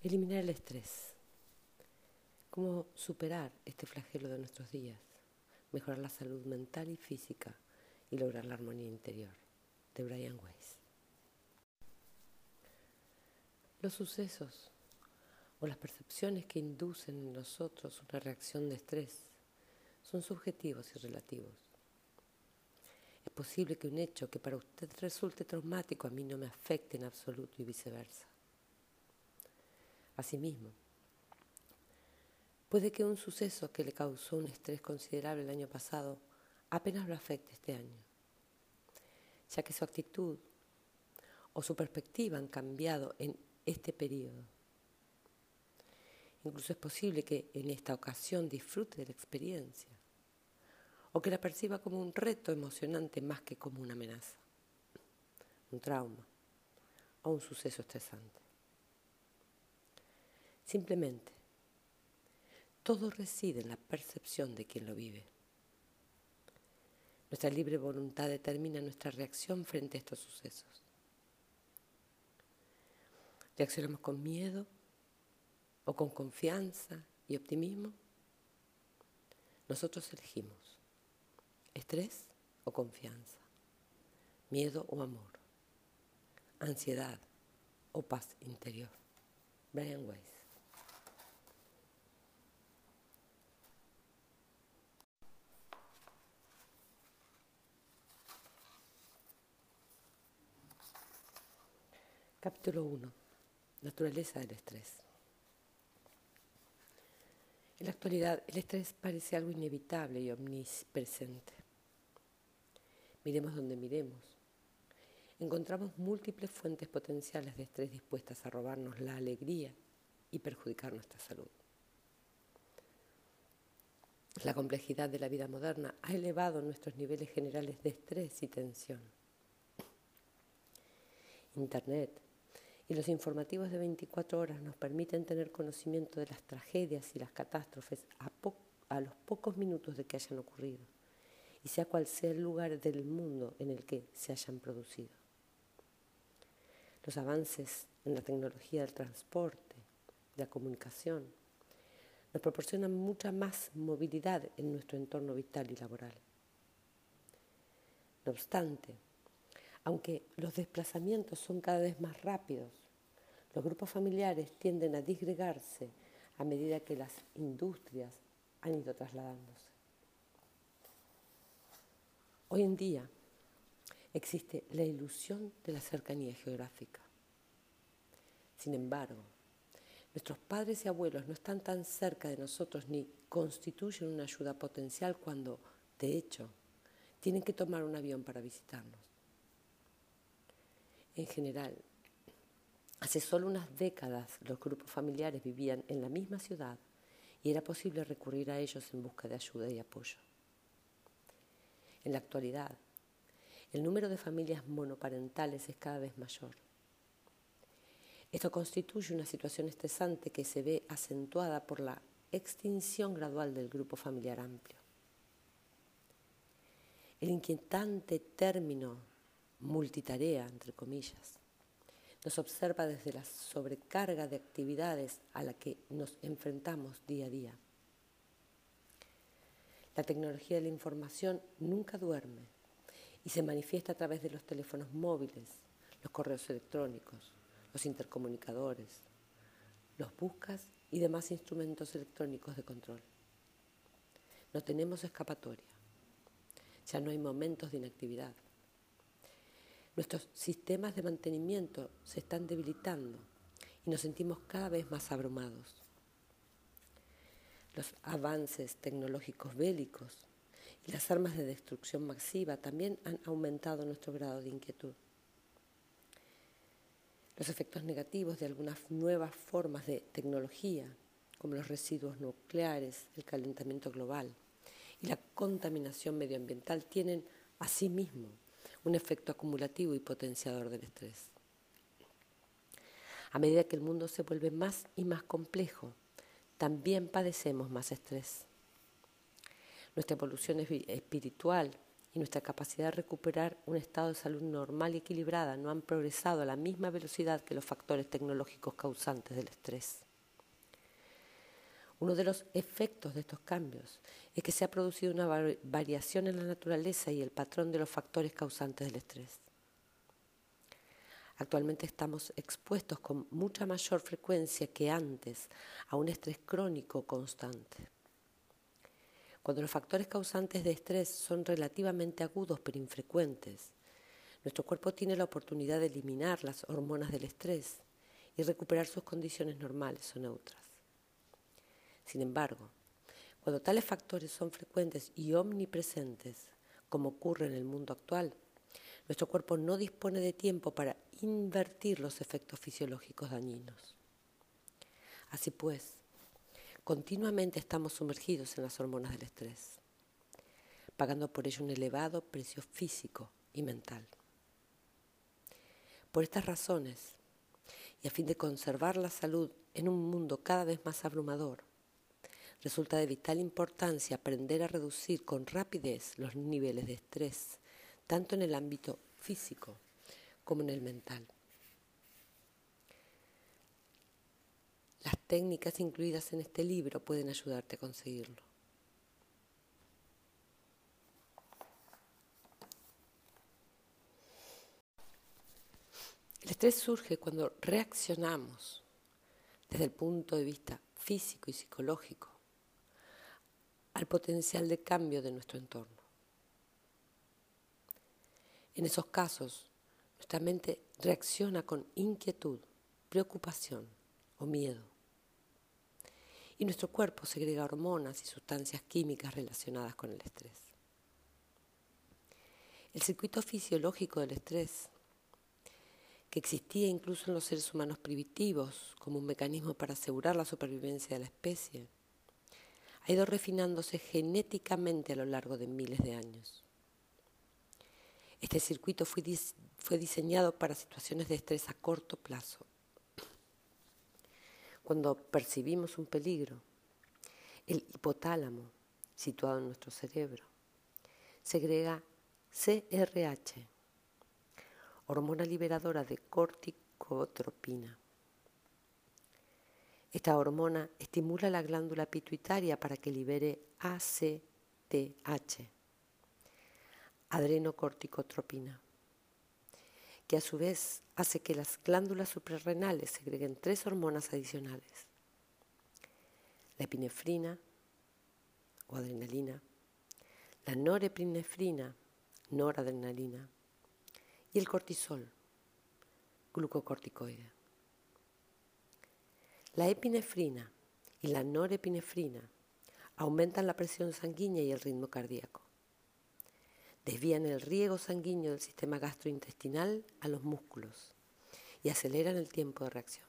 Eliminar el estrés. Cómo superar este flagelo de nuestros días. Mejorar la salud mental y física y lograr la armonía interior. De Brian Weiss. Los sucesos o las percepciones que inducen en nosotros una reacción de estrés son subjetivos y relativos. Es posible que un hecho que para usted resulte traumático a mí no me afecte en absoluto y viceversa. Asimismo, puede que un suceso que le causó un estrés considerable el año pasado apenas lo afecte este año, ya que su actitud o su perspectiva han cambiado en este periodo. Incluso es posible que en esta ocasión disfrute de la experiencia o que la perciba como un reto emocionante más que como una amenaza, un trauma o un suceso estresante. Simplemente, todo reside en la percepción de quien lo vive. Nuestra libre voluntad determina nuestra reacción frente a estos sucesos. ¿Reaccionamos con miedo o con confianza y optimismo? Nosotros elegimos estrés o confianza, miedo o amor, ansiedad o paz interior. Brian Weiss. Capítulo 1. Naturaleza del estrés. En la actualidad, el estrés parece algo inevitable y omnipresente. Miremos donde miremos. Encontramos múltiples fuentes potenciales de estrés dispuestas a robarnos la alegría y perjudicar nuestra salud. La complejidad de la vida moderna ha elevado nuestros niveles generales de estrés y tensión. Internet, y los informativos de 24 horas nos permiten tener conocimiento de las tragedias y las catástrofes a, los pocos minutos de que hayan ocurrido, y sea cual sea el lugar del mundo en el que se hayan producido. Los avances en la tecnología del transporte, de la comunicación, nos proporcionan mucha más movilidad en nuestro entorno vital y laboral. No obstante, aunque los desplazamientos son cada vez más rápidos, los grupos familiares tienden a disgregarse a medida que las industrias han ido trasladándose. Hoy en día existe la ilusión de la cercanía geográfica. Sin embargo, nuestros padres y abuelos no están tan cerca de nosotros ni constituyen una ayuda potencial cuando, de hecho, tienen que tomar un avión para visitarnos. En general, hace solo unas décadas los grupos familiares vivían en la misma ciudad y era posible recurrir a ellos en busca de ayuda y apoyo. En la actualidad, el número de familias monoparentales es cada vez mayor. Esto constituye una situación estresante que se ve acentuada por la extinción gradual del grupo familiar amplio. El inquietante término multitarea, entre comillas, nos observa desde la sobrecarga de actividades a la que nos enfrentamos día a día. La tecnología de la información nunca duerme y se manifiesta a través de los teléfonos móviles, los correos electrónicos, los intercomunicadores, los buscas y demás instrumentos electrónicos de control. No tenemos escapatoria. Ya no hay momentos de inactividad. Nuestros sistemas de mantenimiento se están debilitando y nos sentimos cada vez más abrumados. Los avances tecnológicos bélicos y las armas de destrucción masiva también han aumentado nuestro grado de inquietud. Los efectos negativos de algunas nuevas formas de tecnología, como los residuos nucleares, el calentamiento global y la contaminación medioambiental, tienen asimismo un efecto acumulativo y potenciador del estrés. A medida que el mundo se vuelve más y más complejo, también padecemos más estrés. Nuestra evolución espiritual y nuestra capacidad de recuperar un estado de salud normal y equilibrada no han progresado a la misma velocidad que los factores tecnológicos causantes del estrés. Uno de los efectos de estos cambios es que se ha producido una variación en la naturaleza y el patrón de los factores causantes del estrés. Actualmente estamos expuestos con mucha mayor frecuencia que antes a un estrés crónico constante. Cuando los factores causantes de estrés son relativamente agudos pero infrecuentes, nuestro cuerpo tiene la oportunidad de eliminar las hormonas del estrés y recuperar sus condiciones normales o neutras. Sin embargo, cuando tales factores son frecuentes y omnipresentes, como ocurre en el mundo actual, nuestro cuerpo no dispone de tiempo para invertir los efectos fisiológicos dañinos. Así pues, continuamente estamos sumergidos en las hormonas del estrés, pagando por ello un elevado precio físico y mental. Por estas razones, y a fin de conservar la salud en un mundo cada vez más abrumador, resulta de vital importancia aprender a reducir con rapidez los niveles de estrés, tanto en el ámbito físico como en el mental. Las técnicas incluidas en este libro pueden ayudarte a conseguirlo. El estrés surge cuando reaccionamos desde el punto de vista físico y psicológico al potencial de cambio de nuestro entorno. En esos casos, nuestra mente reacciona con inquietud, preocupación o miedo. Y nuestro cuerpo segrega hormonas y sustancias químicas relacionadas con el estrés. El circuito fisiológico del estrés, que existía incluso en los seres humanos primitivos como un mecanismo para asegurar la supervivencia de la especie, ha ido refinándose genéticamente a lo largo de miles de años. Este circuito fue, fue diseñado para situaciones de estrés a corto plazo. Cuando percibimos un peligro, el hipotálamo, situado en nuestro cerebro, segrega CRH, hormona liberadora de corticotropina esta hormona estimula la glándula pituitaria para que libere ACTH, adrenocorticotropina, que a su vez hace que las glándulas suprarrenales segreguen tres hormonas adicionales, la epinefrina o adrenalina, la norepinefrina, noradrenalina, y el cortisol, glucocorticoide. La epinefrina y la norepinefrina aumentan la presión sanguínea y el ritmo cardíaco. Desvían el riego sanguíneo del sistema gastrointestinal a los músculos y aceleran el tiempo de reacción.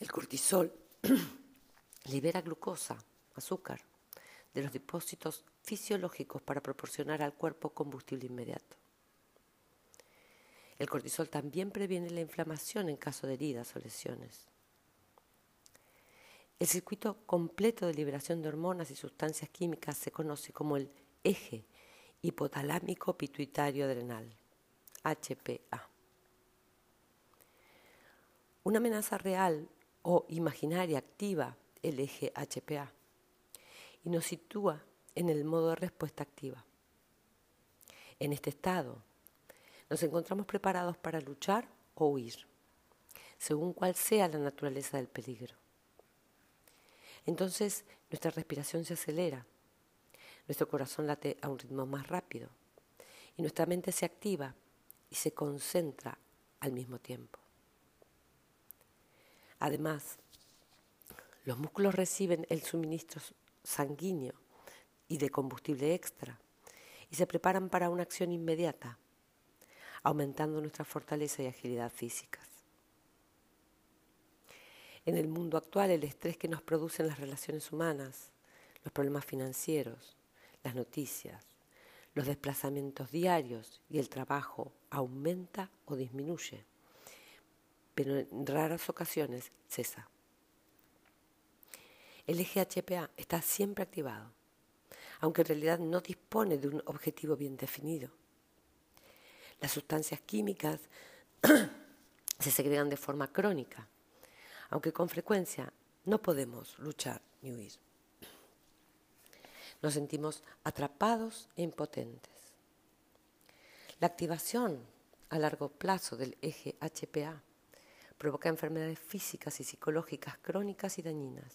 El cortisol libera glucosa, azúcar, de los depósitos fisiológicos para proporcionar al cuerpo combustible inmediato. El cortisol también previene la inflamación en caso de heridas o lesiones. El circuito completo de liberación de hormonas y sustancias químicas se conoce como el eje hipotalámico pituitario adrenal, HPA. Una amenaza real o imaginaria activa el eje HPA y nos sitúa en el modo de respuesta activa. En este estado, nos encontramos preparados para luchar o huir, según cuál sea la naturaleza del peligro. Entonces nuestra respiración se acelera, nuestro corazón late a un ritmo más rápido y nuestra mente se activa y se concentra al mismo tiempo. Además, los músculos reciben el suministro sanguíneo y de combustible extra y se preparan para una acción inmediata aumentando nuestra fortaleza y agilidad físicas. En el mundo actual, el estrés que nos producen las relaciones humanas, los problemas financieros, las noticias, los desplazamientos diarios y el trabajo aumenta o disminuye, pero en raras ocasiones cesa. El eje HPA está siempre activado, aunque en realidad no dispone de un objetivo bien definido. Las sustancias químicas se segregan de forma crónica, aunque con frecuencia no podemos luchar ni huir. Nos sentimos atrapados e impotentes. La activación a largo plazo del eje HPA provoca enfermedades físicas y psicológicas crónicas y dañinas,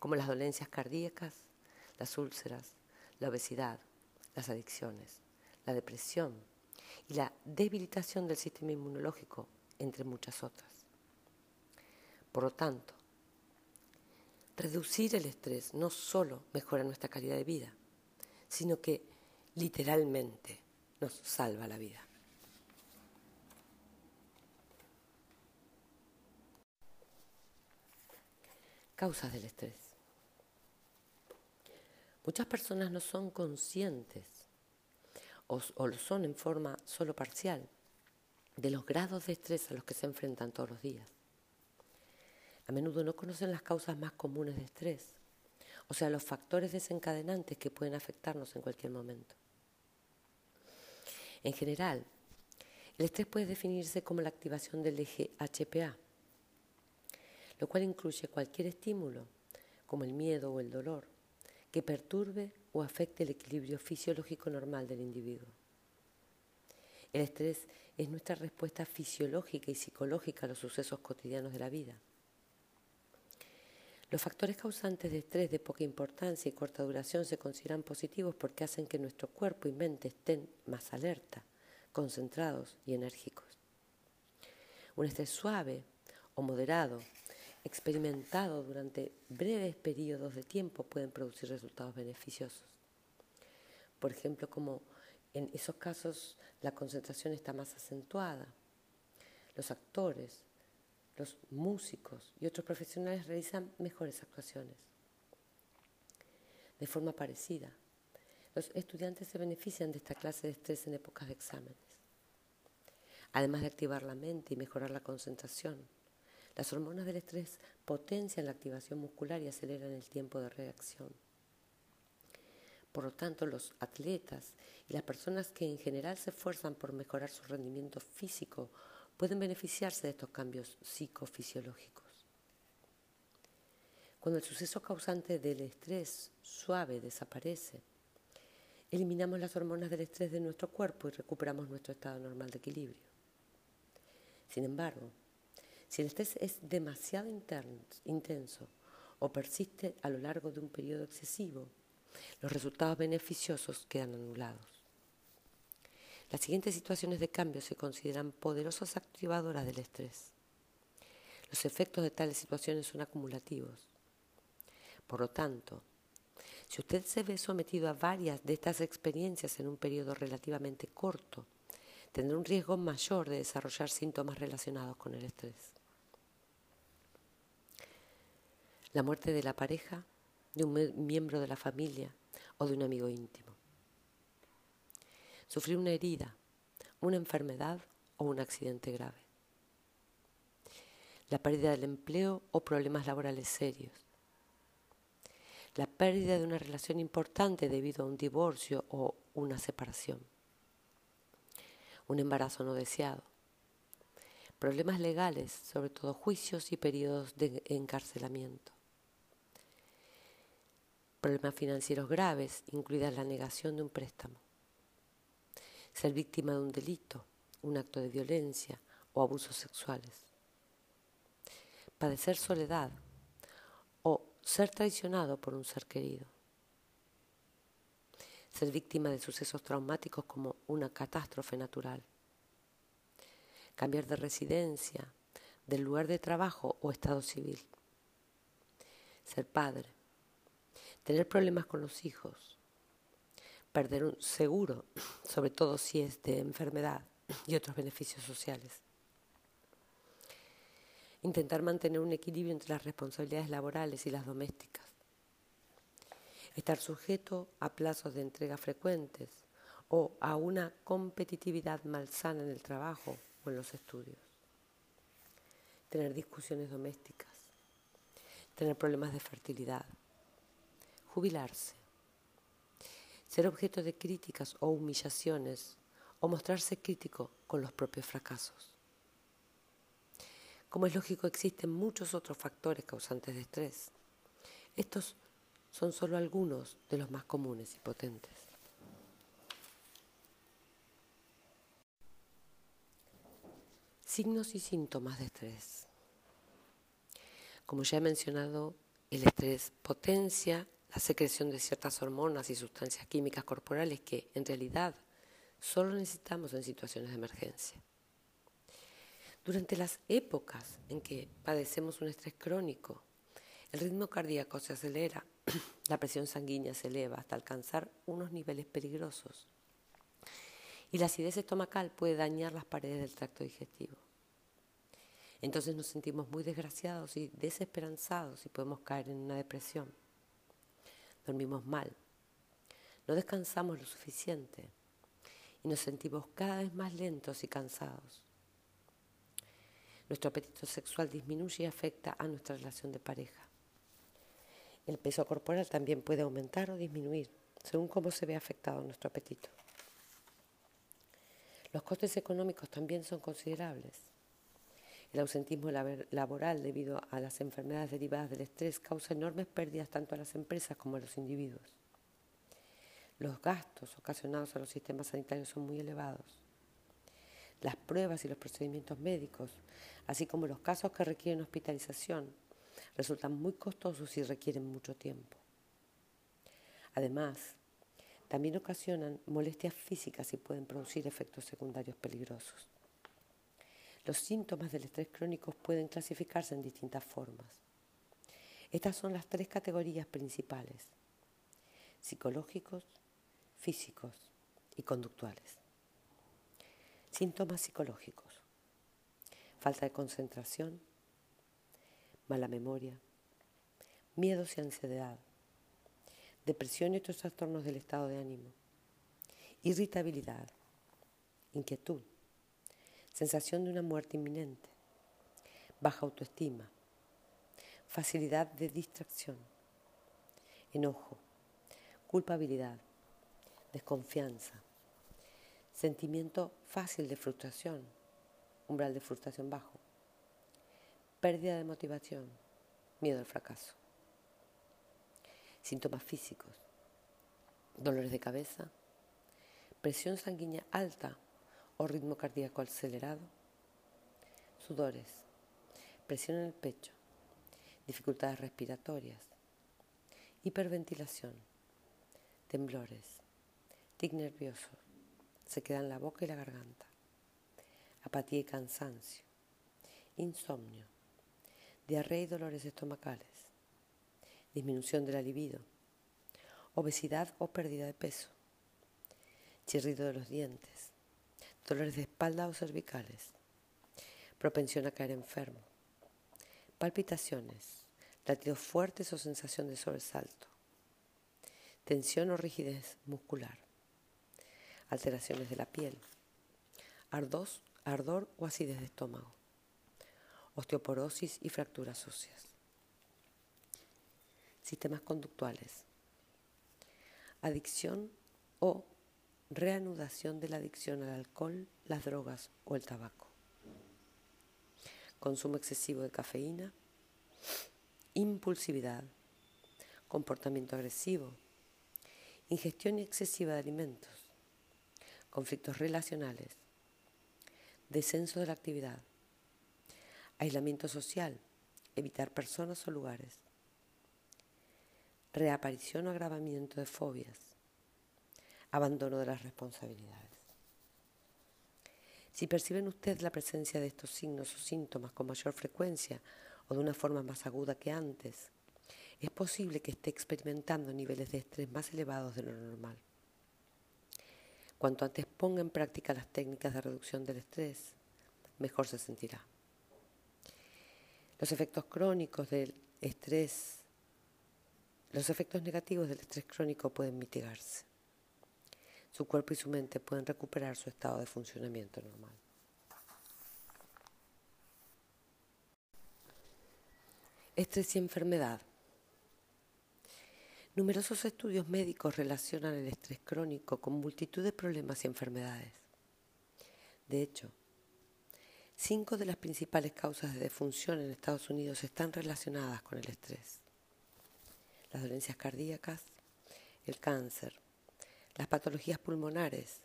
como las dolencias cardíacas, las úlceras, la obesidad, las adicciones, la depresión y la debilitación del sistema inmunológico, entre muchas otras. Por lo tanto, reducir el estrés no solo mejora nuestra calidad de vida, sino que literalmente nos salva la vida. Causas del estrés. Muchas personas no son conscientes o, lo son en forma solo parcial de los grados de estrés a los que se enfrentan todos los días. A menudo no conocen las causas más comunes de estrés, o sea, los factores desencadenantes que pueden afectarnos en cualquier momento. En general, el estrés puede definirse como la activación del eje HPA, lo cual incluye cualquier estímulo, como el miedo o el dolor, que perturbe o afecte el equilibrio fisiológico normal del individuo. El estrés es nuestra respuesta fisiológica y psicológica a los sucesos cotidianos de la vida. Los factores causantes de estrés de poca importancia y corta duración se consideran positivos porque hacen que nuestro cuerpo y mente estén más alerta, concentrados y enérgicos. Un estrés suave o moderado experimentado durante breves periodos de tiempo pueden producir resultados beneficiosos. Por ejemplo, como en esos casos la concentración está más acentuada. Los actores, los músicos y otros profesionales realizan mejores actuaciones. De forma parecida, los estudiantes se benefician de esta clase de estrés en épocas de exámenes. Además de activar la mente y mejorar la concentración, las hormonas del estrés potencian la activación muscular y aceleran el tiempo de reacción. Por lo tanto, los atletas y las personas que en general se esfuerzan por mejorar su rendimiento físico pueden beneficiarse de estos cambios psicofisiológicos. Cuando el suceso causante del estrés suave desaparece, eliminamos las hormonas del estrés de nuestro cuerpo y recuperamos nuestro estado normal de equilibrio. Sin embargo, si el estrés es demasiado intenso o persiste a lo largo de un periodo excesivo, los resultados beneficiosos quedan anulados. Las siguientes situaciones de cambio se consideran poderosas activadoras del estrés. Los efectos de tales situaciones son acumulativos. Por lo tanto, si usted se ve sometido a varias de estas experiencias en un periodo relativamente corto, tendrá un riesgo mayor de desarrollar síntomas relacionados con el estrés. La muerte de la pareja, de un miembro de la familia o de un amigo íntimo. Sufrir una herida, una enfermedad o un accidente grave. La pérdida del empleo o problemas laborales serios. La pérdida de una relación importante debido a un divorcio o una separación. Un embarazo no deseado. Problemas legales, sobre todo juicios y periodos de encarcelamiento problemas financieros graves, incluida la negación de un préstamo, ser víctima de un delito, un acto de violencia o abusos sexuales, padecer soledad o ser traicionado por un ser querido, ser víctima de sucesos traumáticos como una catástrofe natural, cambiar de residencia, del lugar de trabajo o estado civil, ser padre, tener problemas con los hijos, perder un seguro, sobre todo si es de enfermedad y otros beneficios sociales. Intentar mantener un equilibrio entre las responsabilidades laborales y las domésticas. Estar sujeto a plazos de entrega frecuentes o a una competitividad malsana en el trabajo o en los estudios. Tener discusiones domésticas. Tener problemas de fertilidad jubilarse, ser objeto de críticas o humillaciones o mostrarse crítico con los propios fracasos. Como es lógico, existen muchos otros factores causantes de estrés. Estos son solo algunos de los más comunes y potentes. Signos y síntomas de estrés. Como ya he mencionado, el estrés potencia la secreción de ciertas hormonas y sustancias químicas corporales que en realidad solo necesitamos en situaciones de emergencia. Durante las épocas en que padecemos un estrés crónico, el ritmo cardíaco se acelera, la presión sanguínea se eleva hasta alcanzar unos niveles peligrosos y la acidez estomacal puede dañar las paredes del tracto digestivo. Entonces nos sentimos muy desgraciados y desesperanzados y podemos caer en una depresión. Dormimos mal, no descansamos lo suficiente y nos sentimos cada vez más lentos y cansados. Nuestro apetito sexual disminuye y afecta a nuestra relación de pareja. El peso corporal también puede aumentar o disminuir según cómo se ve afectado nuestro apetito. Los costes económicos también son considerables. El ausentismo laboral debido a las enfermedades derivadas del estrés causa enormes pérdidas tanto a las empresas como a los individuos. Los gastos ocasionados a los sistemas sanitarios son muy elevados. Las pruebas y los procedimientos médicos, así como los casos que requieren hospitalización, resultan muy costosos y requieren mucho tiempo. Además, también ocasionan molestias físicas y pueden producir efectos secundarios peligrosos. Los síntomas del estrés crónico pueden clasificarse en distintas formas. Estas son las tres categorías principales, psicológicos, físicos y conductuales. Síntomas psicológicos. Falta de concentración, mala memoria, miedos y ansiedad, depresión y otros trastornos del estado de ánimo, irritabilidad, inquietud, sensación de una muerte inminente, baja autoestima, facilidad de distracción, enojo, culpabilidad, desconfianza, sentimiento fácil de frustración, umbral de frustración bajo, pérdida de motivación, miedo al fracaso. Síntomas físicos, dolores de cabeza, presión sanguínea alta ritmo cardíaco acelerado, sudores, presión en el pecho, dificultades respiratorias, hiperventilación, temblores, tic nervioso, se queda en la boca y la garganta, apatía y cansancio, insomnio, diarrea y dolores estomacales, disminución de la libido, obesidad o pérdida de peso, chirrido de los dientes, dolores de espalda o cervicales, propensión a caer enfermo, palpitaciones, latidos fuertes o sensación de sobresalto, tensión o rigidez muscular, alteraciones de la piel, ardor o acidez de estómago. Osteoporosis y fracturas óseas. Sistemas conductuales. Adicción o reanudación de la adicción al alcohol, las drogas o el tabaco. Consumo excesivo de cafeína. Impulsividad. Comportamiento agresivo. Ingestión excesiva de alimentos. Conflictos relacionales. Descenso de la actividad aislamiento social, evitar personas o lugares, reaparición o agravamiento de fobias, abandono de las responsabilidades. Si perciben ustedes la presencia de estos signos o síntomas con mayor frecuencia o de una forma más aguda que antes, es posible que esté experimentando niveles de estrés más elevados de lo normal. Cuanto antes ponga en práctica las técnicas de reducción del estrés, mejor se sentirá. Los efectos crónicos del estrés, los efectos negativos del estrés crónico pueden mitigarse. Su cuerpo y su mente pueden recuperar su estado de funcionamiento normal. Estrés y enfermedad. Numerosos estudios médicos relacionan el estrés crónico con multitud de problemas y enfermedades. De hecho, cinco de las principales causas de defunción en Estados Unidos están relacionadas con el estrés. Las dolencias cardíacas, el cáncer, las patologías pulmonares,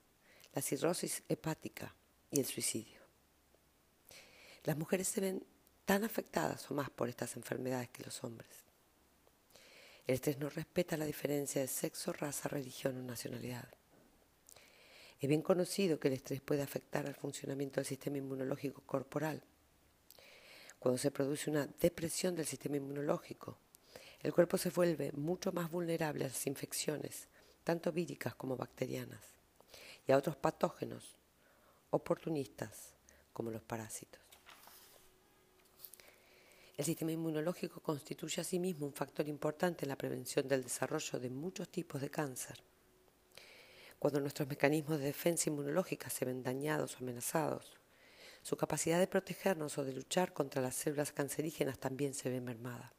la cirrosis hepática y el suicidio. Las mujeres se ven tan afectadas o más por estas enfermedades que los hombres. El estrés no respeta la diferencia de sexo, raza, religión o nacionalidad. Es bien conocido que el estrés puede afectar al funcionamiento del sistema inmunológico corporal. Cuando se produce una depresión del sistema inmunológico, el cuerpo se vuelve mucho más vulnerable a las infecciones, tanto víricas como bacterianas, y a otros patógenos oportunistas como los parásitos. El sistema inmunológico constituye asimismo un factor importante en la prevención del desarrollo de muchos tipos de cáncer. Cuando nuestros mecanismos de defensa inmunológica se ven dañados o amenazados, su capacidad de protegernos o de luchar contra las células cancerígenas también se ve mermada,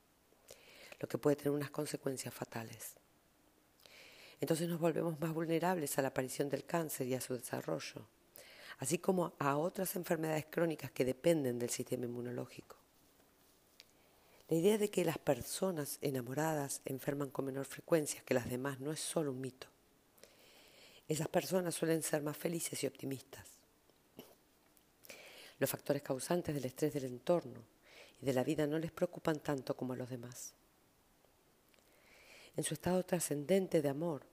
lo que puede tener unas consecuencias fatales. Entonces nos volvemos más vulnerables a la aparición del cáncer y a su desarrollo, así como a otras enfermedades crónicas que dependen del sistema inmunológico. La idea de que las personas enamoradas enferman con menor frecuencia que las demás no es solo un mito. Esas personas suelen ser más felices y optimistas. Los factores causantes del estrés del entorno y de la vida no les preocupan tanto como a los demás. En su estado trascendente de amor,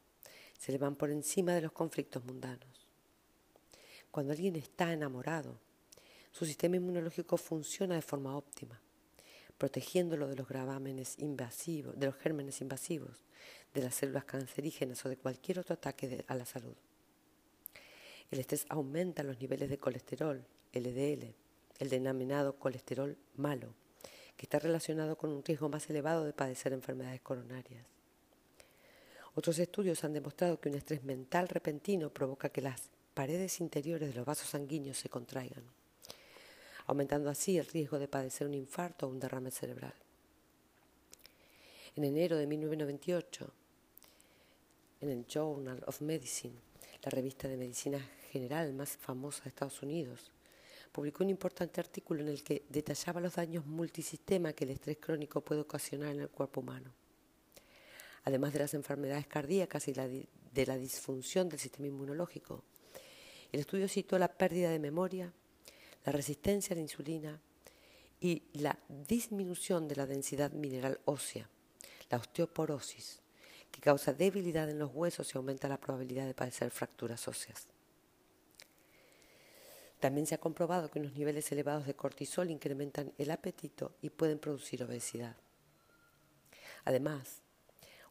se le van por encima de los conflictos mundanos. Cuando alguien está enamorado, su sistema inmunológico funciona de forma óptima protegiéndolo de los gravámenes invasivos, de los gérmenes invasivos, de las células cancerígenas o de cualquier otro ataque a la salud. El estrés aumenta los niveles de colesterol, LDL, el denominado colesterol malo, que está relacionado con un riesgo más elevado de padecer enfermedades coronarias. Otros estudios han demostrado que un estrés mental repentino provoca que las paredes interiores de los vasos sanguíneos se contraigan aumentando así el riesgo de padecer un infarto o un derrame cerebral. En enero de 1998, en el Journal of Medicine, la revista de medicina general más famosa de Estados Unidos, publicó un importante artículo en el que detallaba los daños multisistema que el estrés crónico puede ocasionar en el cuerpo humano. Además de las enfermedades cardíacas y de la disfunción del sistema inmunológico, el estudio citó la pérdida de memoria, la resistencia a la insulina y la disminución de la densidad mineral ósea, la osteoporosis, que causa debilidad en los huesos y aumenta la probabilidad de padecer fracturas óseas. También se ha comprobado que unos niveles elevados de cortisol incrementan el apetito y pueden producir obesidad. Además,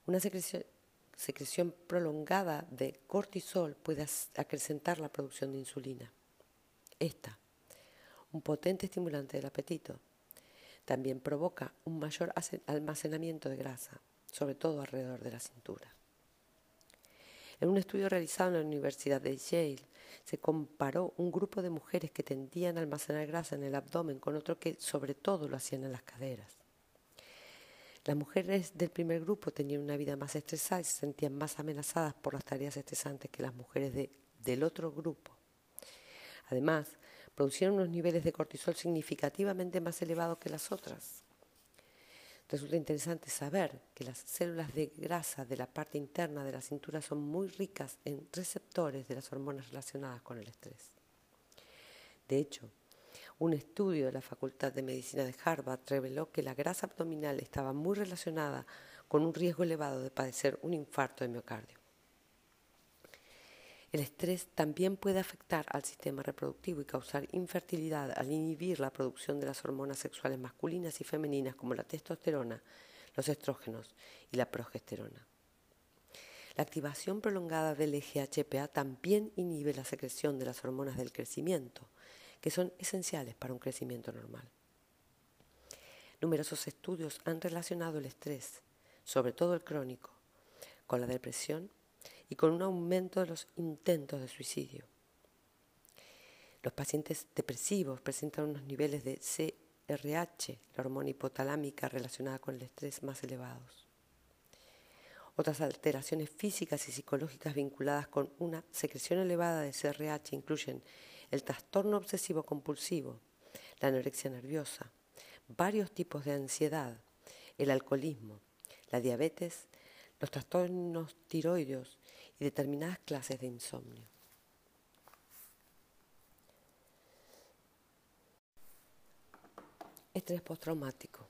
una secreción, prolongada de cortisol puede acrecentar la producción de insulina. Esta, un potente estimulante del apetito. También provoca un mayor almacenamiento de grasa, sobre todo alrededor de la cintura. En un estudio realizado en la Universidad de Yale, se comparó un grupo de mujeres que tendían a almacenar grasa en el abdomen con otro que sobre todo lo hacían en las caderas. Las mujeres del primer grupo tenían una vida más estresada y se sentían más amenazadas por las tareas estresantes que las mujeres del otro grupo. Además, producieron unos niveles de cortisol significativamente más elevados que las otras. Resulta interesante saber que las células de grasa de la parte interna de la cintura son muy ricas en receptores de las hormonas relacionadas con el estrés. De hecho, un estudio de la Facultad de Medicina de Harvard reveló que la grasa abdominal estaba muy relacionada con un riesgo elevado de padecer un infarto de miocardio. El estrés también puede afectar al sistema reproductivo y causar infertilidad al inhibir la producción de las hormonas sexuales masculinas y femeninas como la testosterona, los estrógenos y la progesterona. La activación prolongada del EGHPA también inhibe la secreción de las hormonas del crecimiento, que son esenciales para un crecimiento normal. Numerosos estudios han relacionado el estrés, sobre todo el crónico, con la depresión y con un aumento de los intentos de suicidio. Los pacientes depresivos presentan unos niveles de CRH, la hormona hipotalámica relacionada con el estrés, más elevados. Otras alteraciones físicas y psicológicas vinculadas con una secreción elevada de CRH incluyen el trastorno obsesivo compulsivo, la anorexia nerviosa, varios tipos de ansiedad, el alcoholismo, la diabetes, los trastornos tiroideos y determinadas clases de insomnio. Estrés postraumático.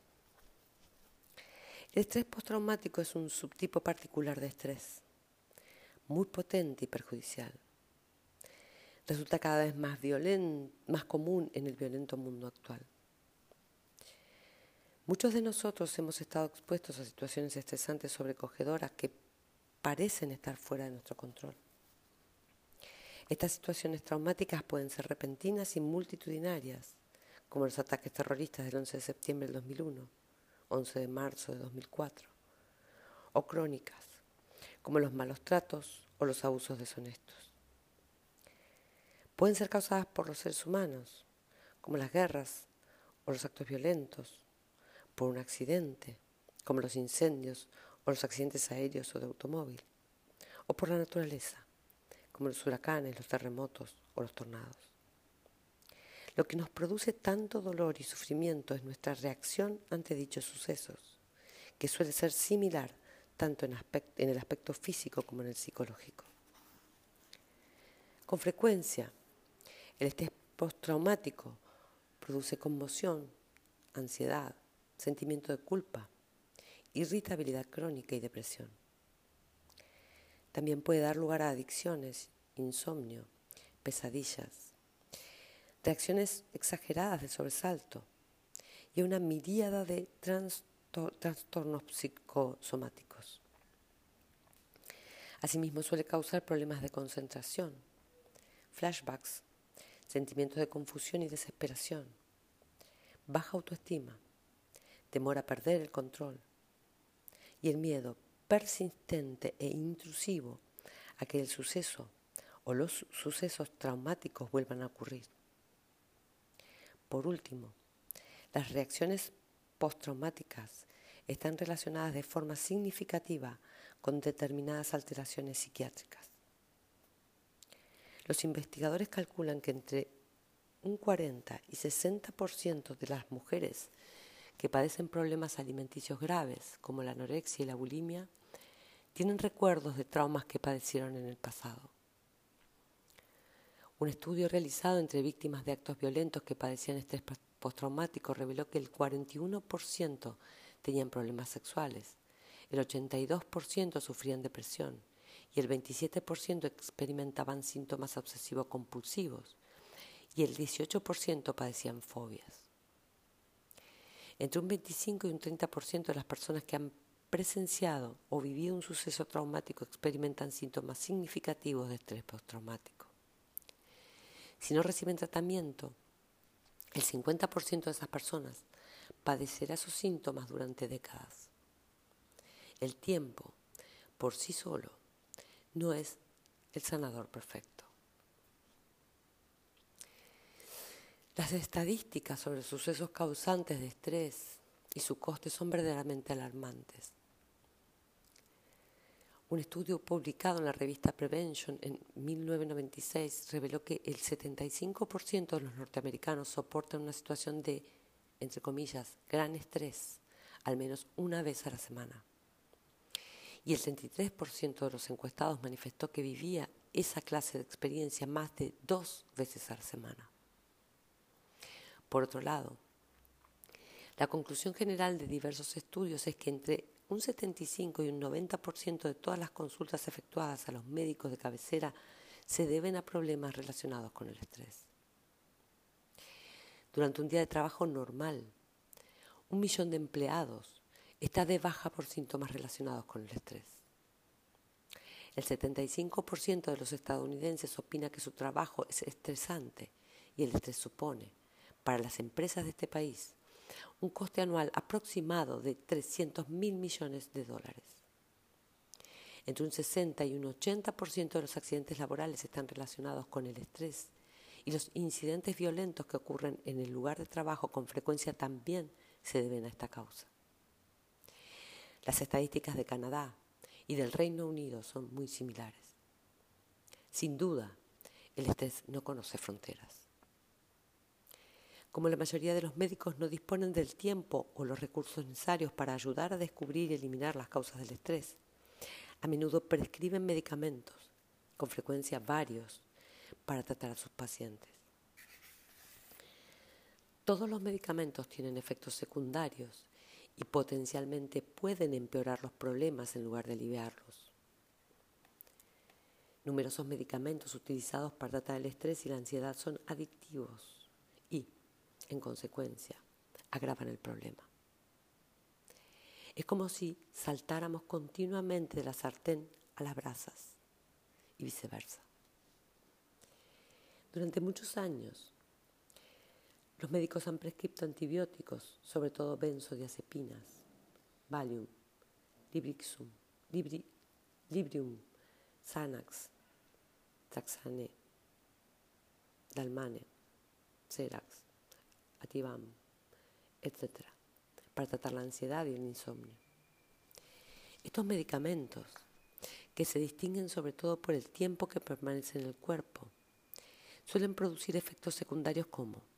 El estrés postraumático es un subtipo particular de estrés, muy potente y perjudicial. Resulta cada vez más, más común en el violento mundo actual. Muchos de nosotros hemos estado expuestos a situaciones estresantes sobrecogedoras que parecen estar fuera de nuestro control. Estas situaciones traumáticas pueden ser repentinas y multitudinarias, como los ataques terroristas del 11 de septiembre del 2001, 11 de marzo de 2004, o crónicas, como los malos tratos o los abusos deshonestos. Pueden ser causadas por los seres humanos, como las guerras o los actos violentos, por un accidente, como los incendios o los accidentes aéreos o de automóvil, o por la naturaleza, como los huracanes, los terremotos o los tornados. Lo que nos produce tanto dolor y sufrimiento es nuestra reacción ante dichos sucesos, que suele ser similar tanto en, el aspecto físico como en el psicológico. Con frecuencia, el estrés postraumático produce conmoción, ansiedad, sentimiento de culpa, irritabilidad crónica y depresión. También puede dar lugar a adicciones, insomnio, pesadillas, reacciones exageradas de sobresalto y una miríada de trastornos psicosomáticos. Asimismo suele causar problemas de concentración, flashbacks, sentimientos de confusión y desesperación, baja autoestima, temor a perder el control y el miedo persistente e intrusivo a que el suceso o los sucesos traumáticos vuelvan a ocurrir. Por último, las reacciones postraumáticas están relacionadas de forma significativa con determinadas alteraciones psiquiátricas. Los investigadores calculan que entre un 40 y 60% de las mujeres que padecen problemas alimenticios graves, como la anorexia y la bulimia, tienen recuerdos de traumas que padecieron en el pasado. Un estudio realizado entre víctimas de actos violentos que padecían estrés postraumático reveló que el 41% tenían problemas sexuales, el 82% sufrían depresión y el 27% experimentaban síntomas obsesivo-compulsivos y el 18% padecían fobias. Entre un 25 y un 30% de las personas que han presenciado o vivido un suceso traumático experimentan síntomas significativos de estrés postraumático. Si no reciben tratamiento, el 50% de esas personas padecerá esos síntomas durante décadas. El tiempo, por sí solo, no es el sanador perfecto. Las estadísticas sobre sucesos causantes de estrés y su coste son verdaderamente alarmantes. Un estudio publicado en la revista Prevention en 1996 reveló que el 75% de los norteamericanos soportan una situación de, entre comillas, gran estrés al menos una vez a la semana. Y el 33% de los encuestados manifestó que vivía esa clase de experiencia más de dos veces a la semana. Por otro lado, la conclusión general de diversos estudios es que entre un 75 y un 90% de todas las consultas efectuadas a los médicos de cabecera se deben a problemas relacionados con el estrés. Durante un día de trabajo normal, un millón de empleados está de baja por síntomas relacionados con el estrés. El 75% de los estadounidenses opina que su trabajo es estresante y el estrés supone para las empresas de este país un coste anual aproximado de 300 mil millones de dólares. Entre un 60 y un 80% de los accidentes laborales están relacionados con el estrés y los incidentes violentos que ocurren en el lugar de trabajo con frecuencia también se deben a esta causa. Las estadísticas de Canadá y del Reino Unido son muy similares. Sin duda, el estrés no conoce fronteras. Como la mayoría de los médicos no disponen del tiempo o los recursos necesarios para ayudar a descubrir y eliminar las causas del estrés, a menudo prescriben medicamentos, con frecuencia varios, para tratar a sus pacientes. Todos los medicamentos tienen efectos secundarios y potencialmente pueden empeorar los problemas en lugar de aliviarlos. Numerosos medicamentos utilizados para tratar el estrés y la ansiedad son adictivos y, en consecuencia, agravan el problema. Es como si saltáramos continuamente de la sartén a las brasas y viceversa. Durante muchos años, los médicos han prescrito antibióticos, sobre todo benzodiazepinas, Valium, Librixum, Librium, Xanax, Taxane, Dalmane, Xerax, Ativam, etc., para tratar la ansiedad y el insomnio. Estos medicamentos, que se distinguen sobre todo por el tiempo que permanecen en el cuerpo, suelen producir efectos secundarios como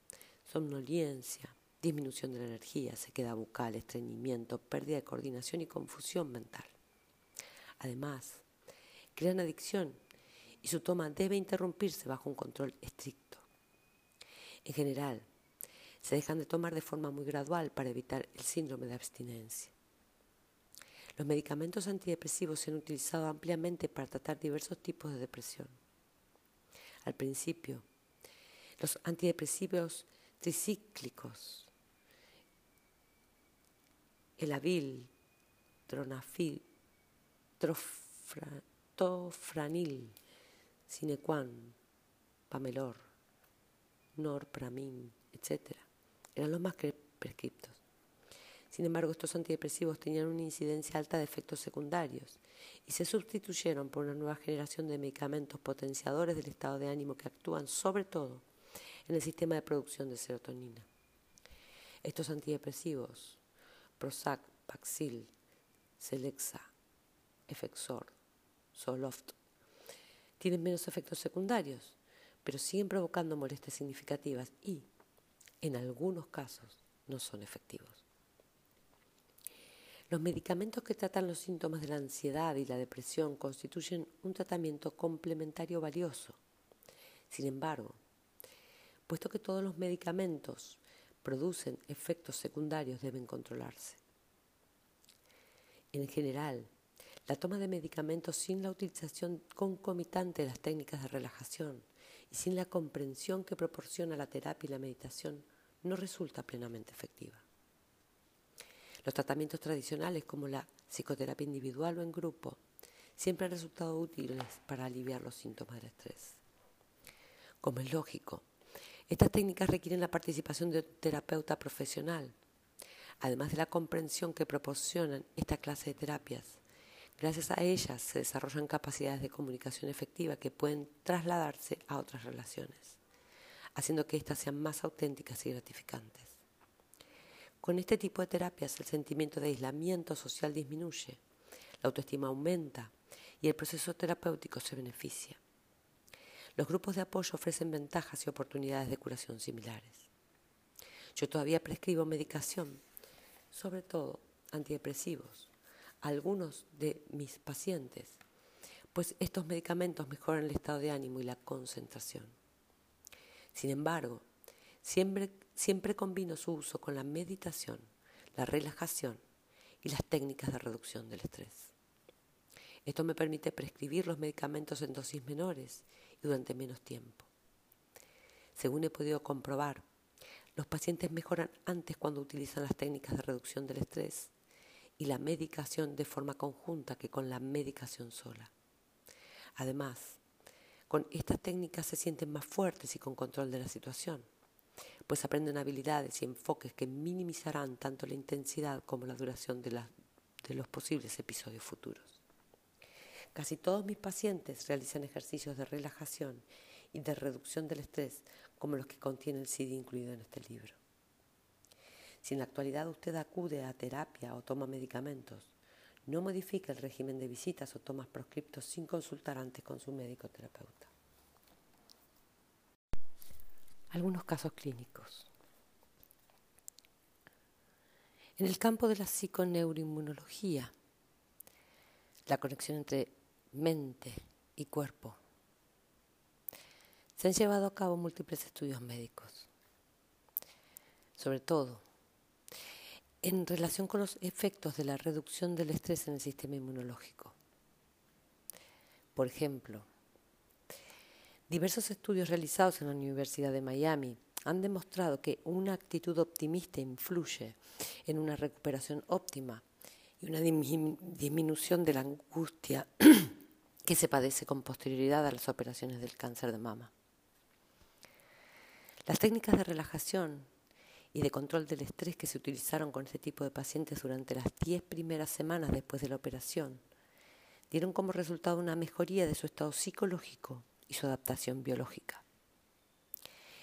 somnolencia, disminución de la energía, sequedad bucal, estreñimiento, pérdida de coordinación y confusión mental. Además, crean adicción y su toma debe interrumpirse bajo un control estricto. En general, se dejan de tomar de forma muy gradual para evitar el síndrome de abstinencia. Los medicamentos antidepresivos se han utilizado ampliamente para tratar diversos tipos de depresión. Al principio, los antidepresivos tricíclicos, el avil, tronafil, tofranil, cinequan, pamelor, norpramin, etc. Eran los más prescriptos. Sin embargo, estos antidepresivos tenían una incidencia alta de efectos secundarios y se sustituyeron por una nueva generación de medicamentos potenciadores del estado de ánimo que actúan sobre todo en el sistema de producción de serotonina. Estos antidepresivos, Prozac, Paxil, Celexa, Efexor, Zoloft, tienen menos efectos secundarios, pero siguen provocando molestias significativas y, en algunos casos, no son efectivos. Los medicamentos que tratan los síntomas de la ansiedad y la depresión constituyen un tratamiento complementario valioso. Sin embargo, puesto que todos los medicamentos producen efectos secundarios, deben controlarse. En general, la toma de medicamentos sin la utilización concomitante de las técnicas de relajación y sin la comprensión que proporciona la terapia y la meditación no resulta plenamente efectiva. Los tratamientos tradicionales como la psicoterapia individual o en grupo siempre han resultado útiles para aliviar los síntomas del estrés. Como es lógico, estas técnicas requieren la participación de un terapeuta profesional, además de la comprensión que proporcionan esta clase de terapias. Gracias a ellas se desarrollan capacidades de comunicación efectiva que pueden trasladarse a otras relaciones, haciendo que éstas sean más auténticas y gratificantes. Con este tipo de terapias el sentimiento de aislamiento social disminuye, la autoestima aumenta y el proceso terapéutico se beneficia. Los grupos de apoyo ofrecen ventajas y oportunidades de curación similares. Yo todavía prescribo medicación, sobre todo antidepresivos, a algunos de mis pacientes, pues estos medicamentos mejoran el estado de ánimo y la concentración. Sin embargo, siempre, siempre combino su uso con la meditación, la relajación y las técnicas de reducción del estrés. Esto me permite prescribir los medicamentos en dosis menores durante menos tiempo. Según he podido comprobar, los pacientes mejoran antes cuando utilizan las técnicas de reducción del estrés y la medicación de forma conjunta que con la medicación sola. Además, con estas técnicas se sienten más fuertes y con control de la situación, pues aprenden habilidades y enfoques que minimizarán tanto la intensidad como la duración de, de los posibles episodios futuros. Casi todos mis pacientes realizan ejercicios de relajación y de reducción del estrés, como los que contiene el CD incluido en este libro. Si en la actualidad usted acude a terapia o toma medicamentos, no modifica el régimen de visitas o tomas proscriptos sin consultar antes con su médico terapeuta. Algunos casos clínicos. En el campo de la psiconeuroinmunología, la conexión entre mente y cuerpo, se han llevado a cabo múltiples estudios médicos, sobre todo en relación con los efectos de la reducción del estrés en el sistema inmunológico. Por ejemplo, diversos estudios realizados en la Universidad de Miami han demostrado que una actitud optimista influye en una recuperación óptima y una disminución de la angustia que se padece con posterioridad a las operaciones del cáncer de mama. Las técnicas de relajación y de control del estrés que se utilizaron con este tipo de pacientes durante las 10 primeras semanas después de la operación dieron como resultado una mejoría de su estado psicológico y su adaptación biológica.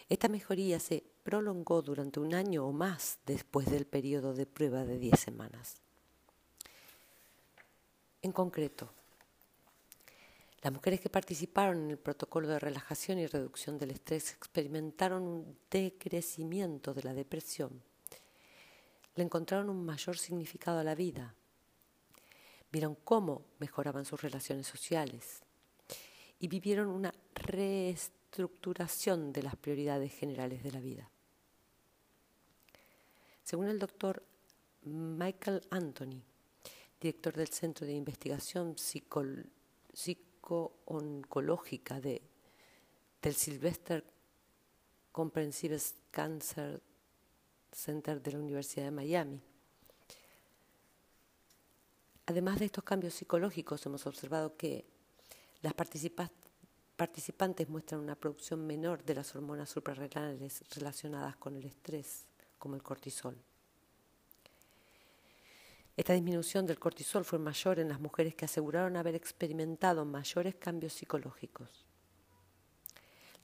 Esta mejoría se prolongó durante un año o más después del periodo de prueba de 10 semanas. En concreto, las mujeres que participaron en el protocolo de relajación y reducción del estrés experimentaron un decrecimiento de la depresión. Le encontraron un mayor significado a la vida. Vieron cómo mejoraban sus relaciones sociales y vivieron una reestructuración de las prioridades generales de la vida. Según el doctor Michael Anthony, director del Centro de Investigación Psicológica, oncológica de, del Sylvester Comprehensive Cancer Center de la Universidad de Miami. Además de estos cambios psicológicos, hemos observado que las participantes muestran una producción menor de las hormonas suprarrenales relacionadas con el estrés, como el cortisol. Esta disminución del cortisol fue mayor en las mujeres que aseguraron haber experimentado mayores cambios psicológicos.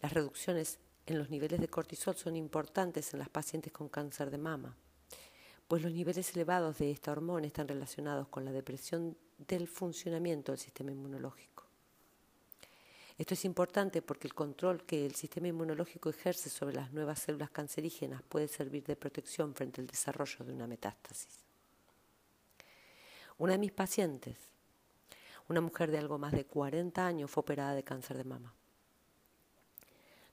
Las reducciones en los niveles de cortisol son importantes en las pacientes con cáncer de mama, pues los niveles elevados de esta hormona están relacionados con la depresión del funcionamiento del sistema inmunológico. Esto es importante porque el control que el sistema inmunológico ejerce sobre las nuevas células cancerígenas puede servir de protección frente al desarrollo de una metástasis. Una de mis pacientes, una mujer de algo más de 40 años, fue operada de cáncer de mama.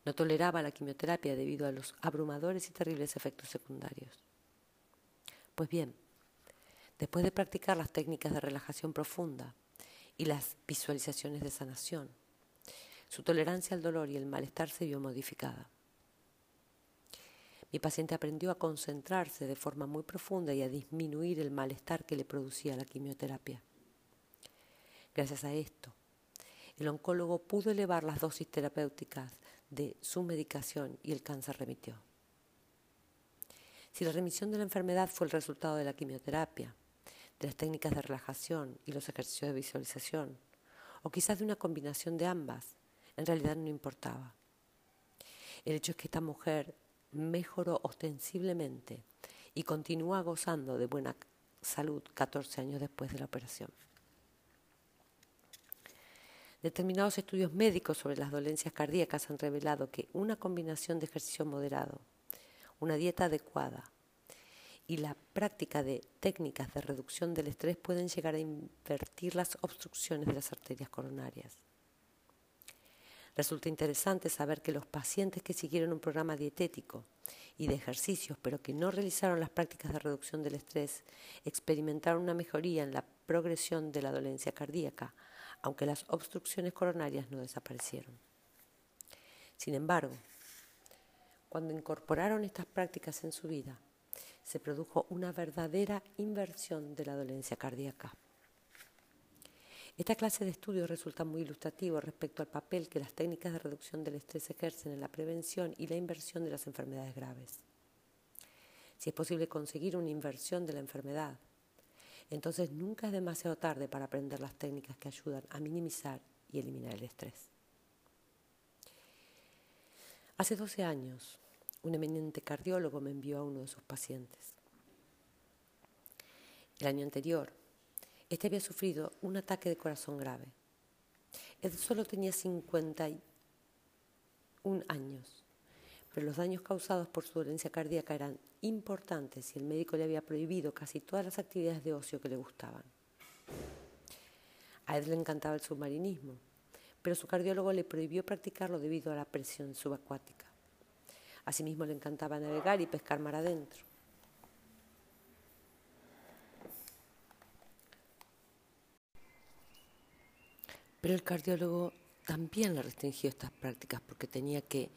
No toleraba la quimioterapia debido a los abrumadores y terribles efectos secundarios. Pues bien, después de practicar las técnicas de relajación profunda y las visualizaciones de sanación, su tolerancia al dolor y el malestar se vio modificada. Mi paciente aprendió a concentrarse de forma muy profunda y a disminuir el malestar que le producía la quimioterapia. Gracias a esto, el oncólogo pudo elevar las dosis terapéuticas de su medicación y el cáncer remitió. Si la remisión de la enfermedad fue el resultado de la quimioterapia, de las técnicas de relajación y los ejercicios de visualización, o quizás de una combinación de ambas, en realidad no importaba. El hecho es que esta mujer mejoró ostensiblemente y continúa gozando de buena salud 14 años después de la operación. Determinados estudios médicos sobre las dolencias cardíacas han revelado que una combinación de ejercicio moderado, una dieta adecuada y la práctica de técnicas de reducción del estrés pueden llegar a invertir las obstrucciones de las arterias coronarias. Resulta interesante saber que los pacientes que siguieron un programa dietético y de ejercicios, pero que no realizaron las prácticas de reducción del estrés, experimentaron una mejoría en la progresión de la dolencia cardíaca, aunque las obstrucciones coronarias no desaparecieron. Sin embargo, cuando incorporaron estas prácticas en su vida, se produjo una verdadera inversión de la dolencia cardíaca. Esta clase de estudios resulta muy ilustrativo respecto al papel que las técnicas de reducción del estrés ejercen en la prevención y la inversión de las enfermedades graves. Si es posible conseguir una inversión de la enfermedad, entonces nunca es demasiado tarde para aprender las técnicas que ayudan a minimizar y eliminar el estrés. Hace 12 años, un eminente cardiólogo me envió a uno de sus pacientes. El año anterior, Este había sufrido un ataque de corazón grave. Él solo tenía 51 años, pero los daños causados por su dolencia cardíaca eran importantes y el médico le había prohibido casi todas las actividades de ocio que le gustaban. A Ed le encantaba el submarinismo, pero su cardiólogo le prohibió practicarlo debido a la presión subacuática. Asimismo le encantaba navegar y pescar mar adentro. Pero el cardiólogo también le restringió estas prácticas porque tenía que,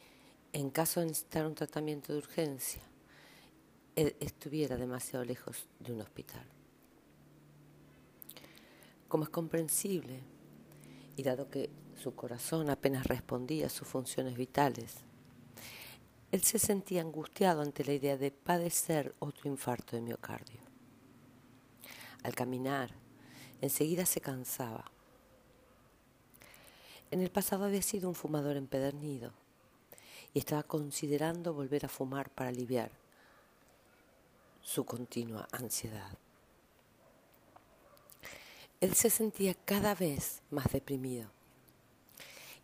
en caso de necesitar un tratamiento de urgencia, él estuviera demasiado lejos de un hospital. Como es comprensible, y dado que su corazón apenas respondía a sus funciones vitales, él se sentía angustiado ante la idea de padecer otro infarto de miocardio. Al caminar, enseguida se cansaba en el pasado había sido un fumador empedernido y estaba considerando volver a fumar para aliviar su continua ansiedad. Él se sentía cada vez más deprimido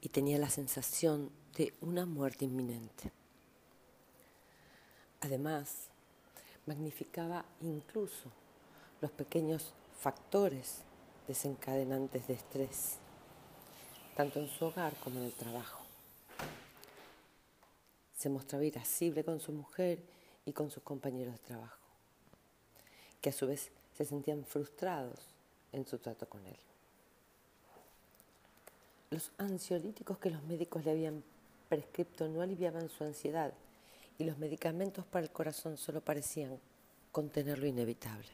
y tenía la sensación de una muerte inminente. Además, magnificaba incluso los pequeños factores desencadenantes de estrés tanto en su hogar como en el trabajo. Se mostraba irascible con su mujer y con sus compañeros de trabajo, que a su vez se sentían frustrados en su trato con él. Los ansiolíticos que los médicos le habían prescrito no aliviaban su ansiedad y los medicamentos para el corazón solo parecían contener lo inevitable.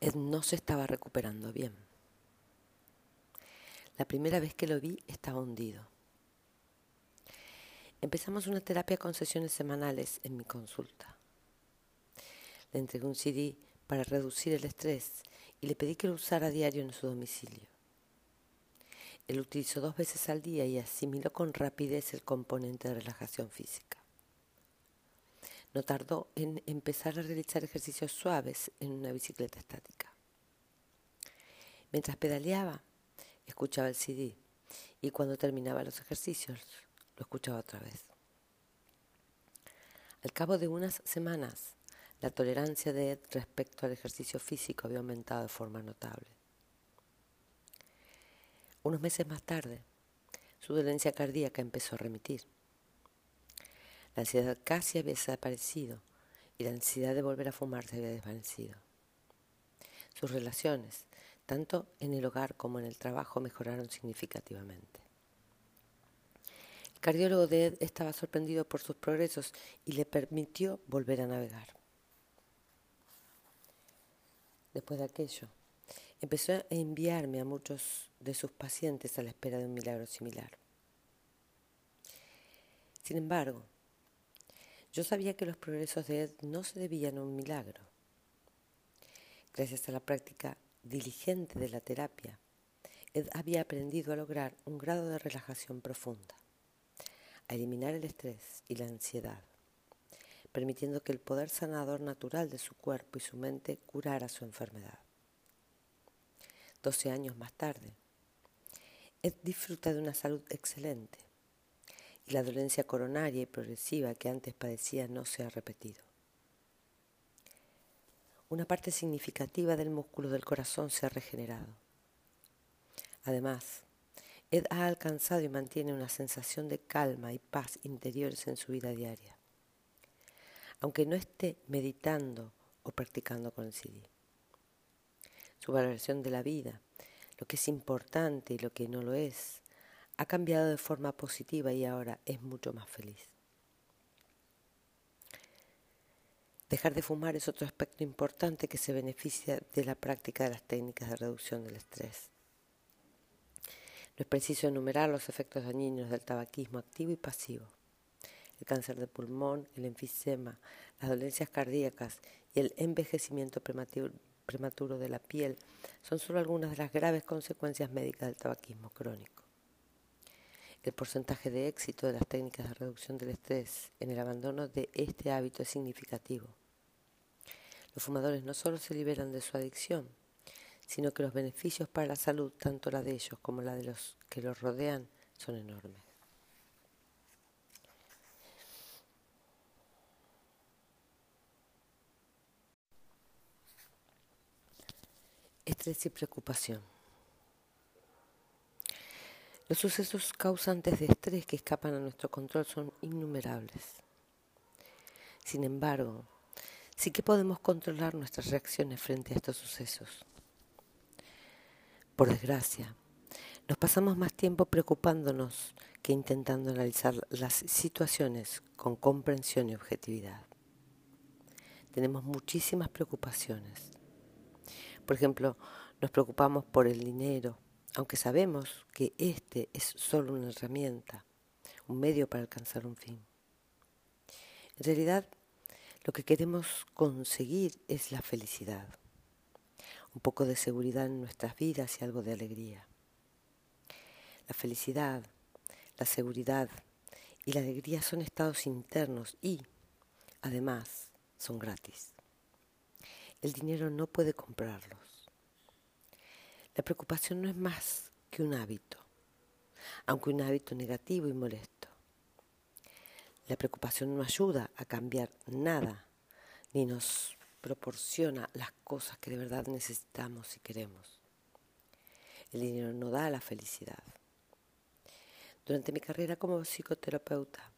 Él no se estaba recuperando bien. La primera vez que lo vi estaba hundido. Empezamos una terapia con sesiones semanales en mi consulta. Le entregué un CD para reducir el estrés y le pedí que lo usara diario en su domicilio. Él utilizó dos veces al día y asimiló con rapidez el componente de relajación física. No tardó en empezar a realizar ejercicios suaves en una bicicleta estática. Mientras pedaleaba, escuchaba el CD y cuando terminaba los ejercicios lo escuchaba otra vez. Al cabo de unas semanas, la tolerancia de Ed respecto al ejercicio físico había aumentado de forma notable. Unos meses más tarde, su dolencia cardíaca empezó a remitir. La ansiedad casi había desaparecido y la ansiedad de volver a fumar se había desvanecido. Sus relaciones, tanto en el hogar como en el trabajo, mejoraron significativamente. El cardiólogo de Ed estaba sorprendido por sus progresos y le permitió volver a navegar. Después de aquello, empezó a enviarme a muchos de sus pacientes a la espera de un milagro similar. Sin embargo, yo sabía que los progresos de Ed no se debían a un milagro. Gracias a la práctica diligente de la terapia, Ed había aprendido a lograr un grado de relajación profunda, a eliminar el estrés y la ansiedad, permitiendo que el poder sanador natural de su cuerpo y su mente curara su enfermedad. Doce años más tarde, Ed disfruta de una salud excelente y la dolencia coronaria y progresiva que antes padecía no se ha repetido. Una parte significativa del músculo del corazón se ha regenerado. Además, Ed ha alcanzado y mantiene una sensación de calma y paz interiores en su vida diaria, aunque no esté meditando o practicando con el CD. Su valoración de la vida, lo que es importante y lo que no lo es, ha cambiado de forma positiva y ahora es mucho más feliz. Dejar de fumar es otro aspecto importante que se beneficia de la práctica de las técnicas de reducción del estrés. No es preciso enumerar los efectos dañinos del tabaquismo activo y pasivo. El cáncer de pulmón, el enfisema, las dolencias cardíacas y el envejecimiento prematuro de la piel son solo algunas de las graves consecuencias médicas del tabaquismo crónico. El porcentaje de éxito de las técnicas de reducción del estrés en el abandono de este hábito es significativo Los fumadores no solo se liberan de su adicción, sino que los beneficios para la salud, tanto la de ellos como la de los que los rodean, son enormes. Estrés y preocupación. Los sucesos causantes de estrés que escapan a nuestro control son innumerables. Sin embargo, sí que podemos controlar nuestras reacciones frente a estos sucesos. Por desgracia, nos pasamos más tiempo preocupándonos que intentando analizar las situaciones con comprensión y objetividad. Tenemos muchísimas preocupaciones. Por ejemplo, nos preocupamos por el dinero, aunque sabemos que este es solo una herramienta, un medio para alcanzar un fin. En realidad, lo que queremos conseguir es la felicidad, un poco de seguridad en nuestras vidas y algo de alegría. La felicidad, la seguridad y la alegría son estados internos y, además, son gratis. El dinero no puede comprarlos. La preocupación no es más que un hábito, aunque un hábito negativo y molesto. La preocupación no ayuda a cambiar nada, ni nos proporciona las cosas que de verdad necesitamos y queremos. El dinero no da la felicidad. Durante mi carrera como psicoterapeuta,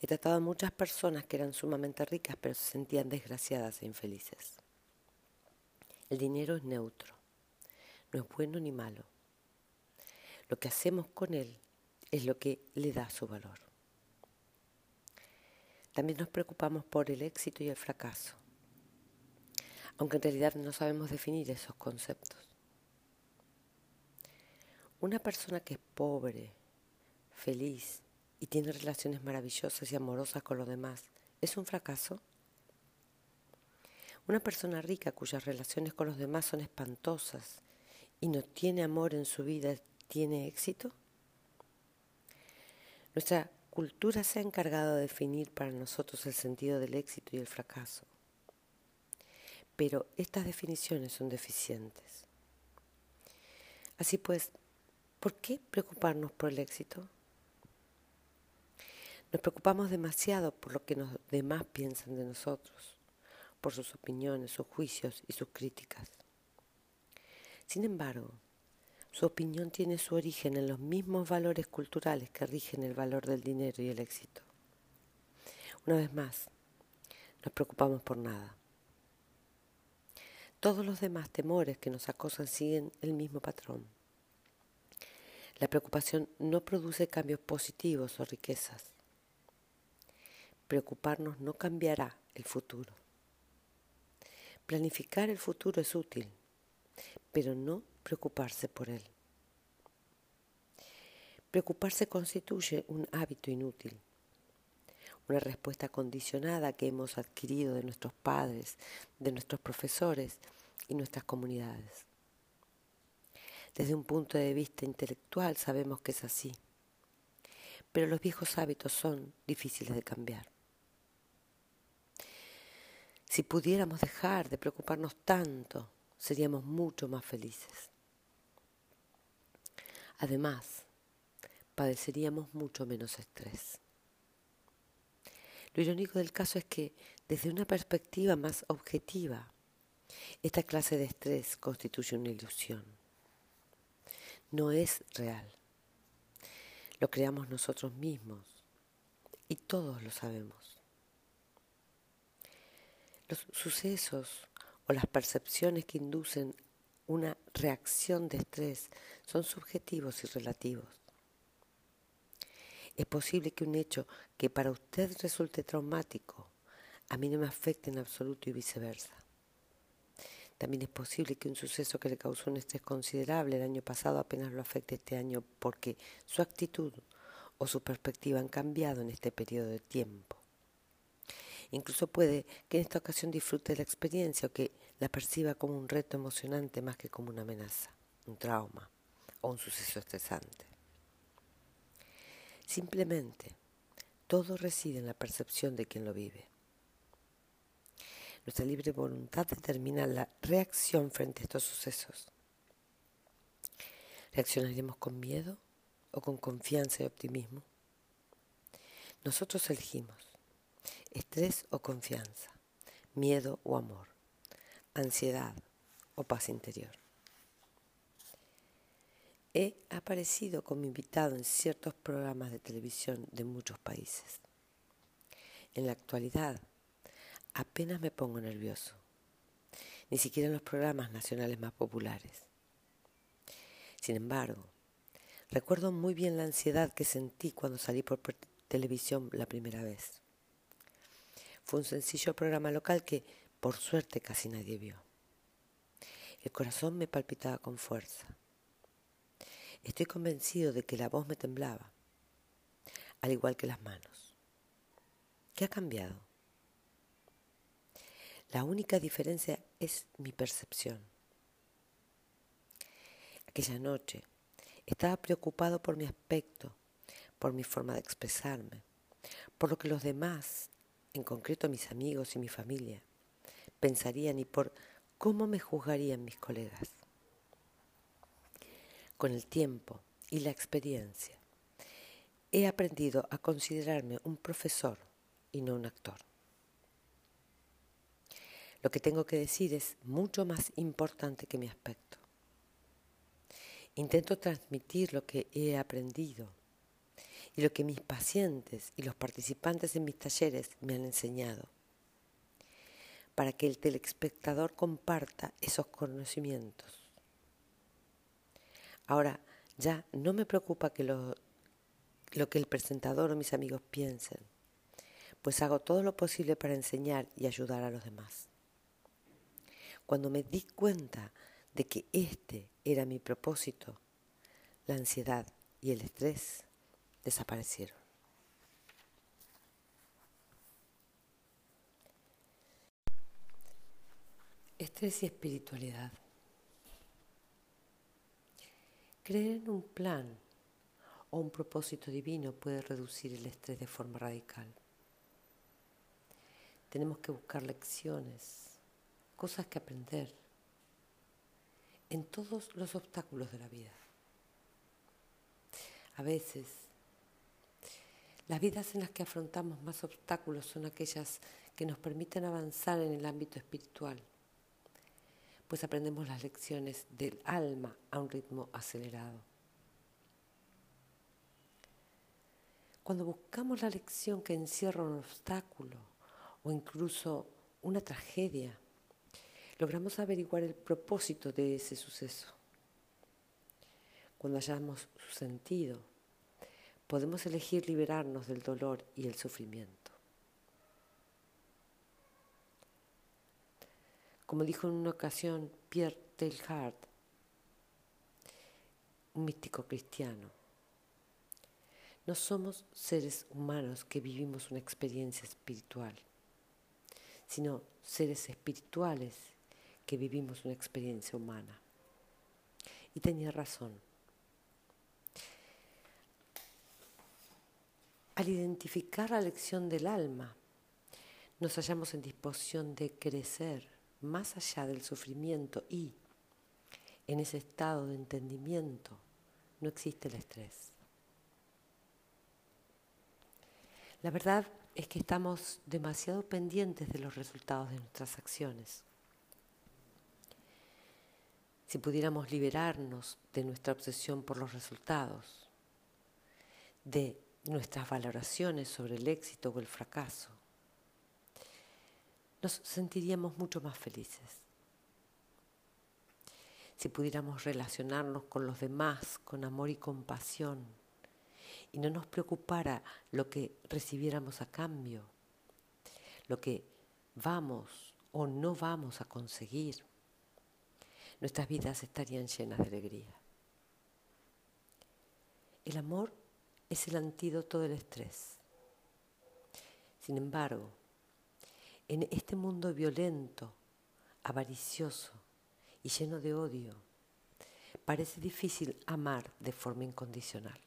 he tratado a muchas personas que eran sumamente ricas pero se sentían desgraciadas e infelices. El dinero es neutro no es bueno ni malo. Lo que hacemos con él es lo que le da su valor. También nos preocupamos por el éxito y el fracaso, aunque en realidad no sabemos definir esos conceptos. Una persona que es pobre, feliz y tiene relaciones maravillosas y amorosas con los demás, ¿es un fracaso? Una persona rica cuyas relaciones con los demás son espantosas y no tiene amor en su vida, ¿tiene éxito? Nuestra cultura se ha encargado de definir para nosotros el sentido del éxito y el fracaso. Pero estas definiciones son deficientes. Así pues, ¿por qué preocuparnos por el éxito? Nos preocupamos demasiado por lo que los demás piensan de nosotros, por sus opiniones, sus juicios y sus críticas. Sin embargo, su opinión tiene su origen en los mismos valores culturales que rigen el valor del dinero y el éxito. Una vez más, nos preocupamos por nada. Todos los demás temores que nos acosan siguen el mismo patrón. La preocupación no produce cambios positivos o riquezas. Preocuparnos no cambiará el futuro. Planificar el futuro es útil, pero no preocuparse por él. Preocuparse constituye un hábito inútil, una respuesta condicionada que hemos adquirido de nuestros padres, de nuestros profesores y nuestras comunidades. Desde un punto de vista intelectual sabemos que es así, pero los viejos hábitos son difíciles de cambiar. Si pudiéramos dejar de preocuparnos tanto seríamos mucho más felices. Además, padeceríamos mucho menos estrés. Lo irónico del caso es que, desde una perspectiva más objetiva, esta clase de estrés constituye una ilusión. No es real. Lo creamos nosotros mismos y todos lo sabemos. Los sucesos o las percepciones que inducen una reacción de estrés son subjetivos y relativos. Es posible que un hecho que para usted resulte traumático a mí no me afecte en absoluto y viceversa. También es posible que un suceso que le causó un estrés considerable el año pasado apenas lo afecte este año porque su actitud o su perspectiva han cambiado en este periodo de tiempo. Incluso puede que en esta ocasión disfrute la experiencia o que la perciba como un reto emocionante más que como una amenaza, un trauma o un suceso estresante. Simplemente, todo reside en la percepción de quien lo vive. Nuestra libre voluntad determina la reacción frente a estos sucesos. ¿Reaccionaremos con miedo o con confianza y optimismo? Nosotros elegimos estrés o confianza, miedo o amor, ansiedad o paz interior. He aparecido como invitado en ciertos programas de televisión de muchos países. En la actualidad, apenas me pongo nervioso, ni siquiera en los programas nacionales más populares. Sin embargo, recuerdo muy bien la ansiedad que sentí cuando salí por televisión la primera vez. Fue un sencillo programa local que, por suerte, casi nadie vio. El corazón me palpitaba con fuerza Estoy convencido de que la voz me temblaba, al igual que las manos. ¿Qué ha cambiado? La única diferencia es mi percepción. Aquella noche estaba preocupado por mi aspecto, por mi forma de expresarme, por lo que los demás, en concreto mis amigos y mi familia, pensarían y por cómo me juzgarían mis colegas con el tiempo y la experiencia, he aprendido a considerarme un profesor y no un actor. Lo que tengo que decir es mucho más importante que mi aspecto. Intento transmitir lo que he aprendido lo que mis pacientes y los participantes en mis talleres me han enseñado, para que el telespectador comparta esos conocimientos Ahora, ya no me preocupa que lo, lo que el presentador o mis amigos piensen, pues hago todo lo posible para enseñar y ayudar a los demás. Cuando me di cuenta de que este era mi propósito, la ansiedad y el estrés desaparecieron. Estrés y espiritualidad. Creer en un plan o un propósito divino puede reducir el estrés de forma radical. Tenemos que buscar lecciones, cosas que aprender en todos los obstáculos de la vida. A veces, las vidas en las que afrontamos más obstáculos son aquellas que nos permiten avanzar en el ámbito espiritual pues aprendemos las lecciones del alma a un ritmo acelerado. Cuando buscamos la lección que encierra un obstáculo o incluso una tragedia, logramos averiguar el propósito de ese suceso. Cuando hallamos su sentido, podemos elegir liberarnos del dolor y el sufrimiento. Como dijo en una ocasión Pierre Teilhard, un místico cristiano, no somos seres humanos que vivimos una experiencia espiritual, sino seres espirituales que vivimos una experiencia humana. Y tenía razón. Al identificar la lección del alma, nos hallamos en disposición de crecer más allá del sufrimiento y en ese estado de entendimiento no existe el estrés. La verdad es que estamos demasiado pendientes de los resultados de nuestras acciones. Si pudiéramos liberarnos de nuestra obsesión por los resultados, de nuestras valoraciones sobre el éxito o el fracaso, nos sentiríamos mucho más felices. Si pudiéramos relacionarnos con los demás con amor y compasión y no nos preocupara lo que recibiéramos a cambio, lo que vamos o no vamos a conseguir, nuestras vidas estarían llenas de alegría. El amor es el antídoto del estrés. Sin embargo, en este mundo violento, avaricioso y lleno de odio, parece difícil amar de forma incondicional.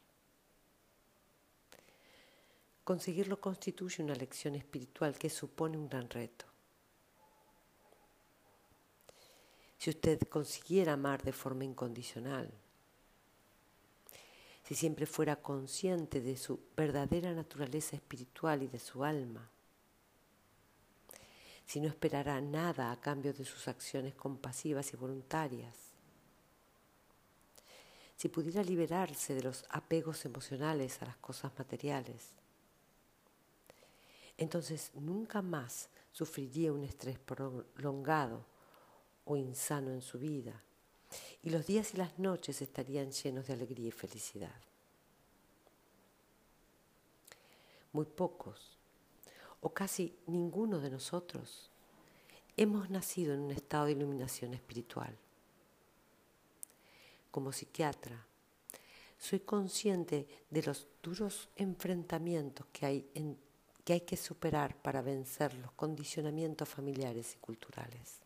Conseguirlo constituye una lección espiritual que supone un gran reto. si usted consiguiera amar de forma incondicional, si siempre fuera consciente de su verdadera naturaleza espiritual y de su alma, si no esperara nada a cambio de sus acciones compasivas y voluntarias, si pudiera liberarse de los apegos emocionales a las cosas materiales, entonces nunca más sufriría un estrés prolongado o insano en su vida y los días y las noches estarían llenos de alegría y felicidad. Muy pocos, o casi ninguno de nosotros, hemos nacido en un estado de iluminación espiritual. Como psiquiatra, soy consciente de los duros enfrentamientos que hay, que superar para vencer los condicionamientos familiares y culturales.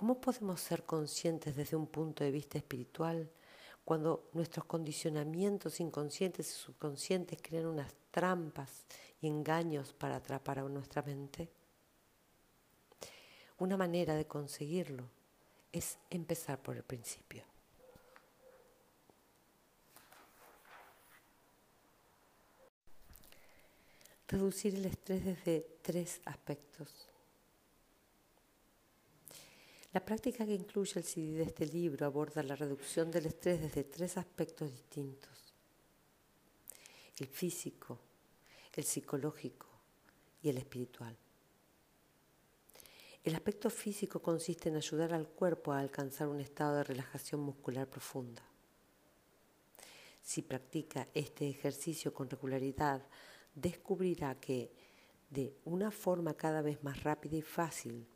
¿Cómo podemos ser conscientes desde un punto de vista espiritual cuando nuestros condicionamientos inconscientes y subconscientes crean unas trampas y engaños para atrapar a nuestra mente? Una manera de conseguirlo es empezar por el principio. Reducir el estrés desde tres aspectos. La práctica que incluye el CD de este libro aborda la reducción del estrés desde tres aspectos distintos. El físico, el psicológico y el espiritual. El aspecto físico consiste en ayudar al cuerpo a alcanzar un estado de relajación muscular profunda. Si practica este ejercicio con regularidad, descubrirá que de una forma cada vez más rápida y fácil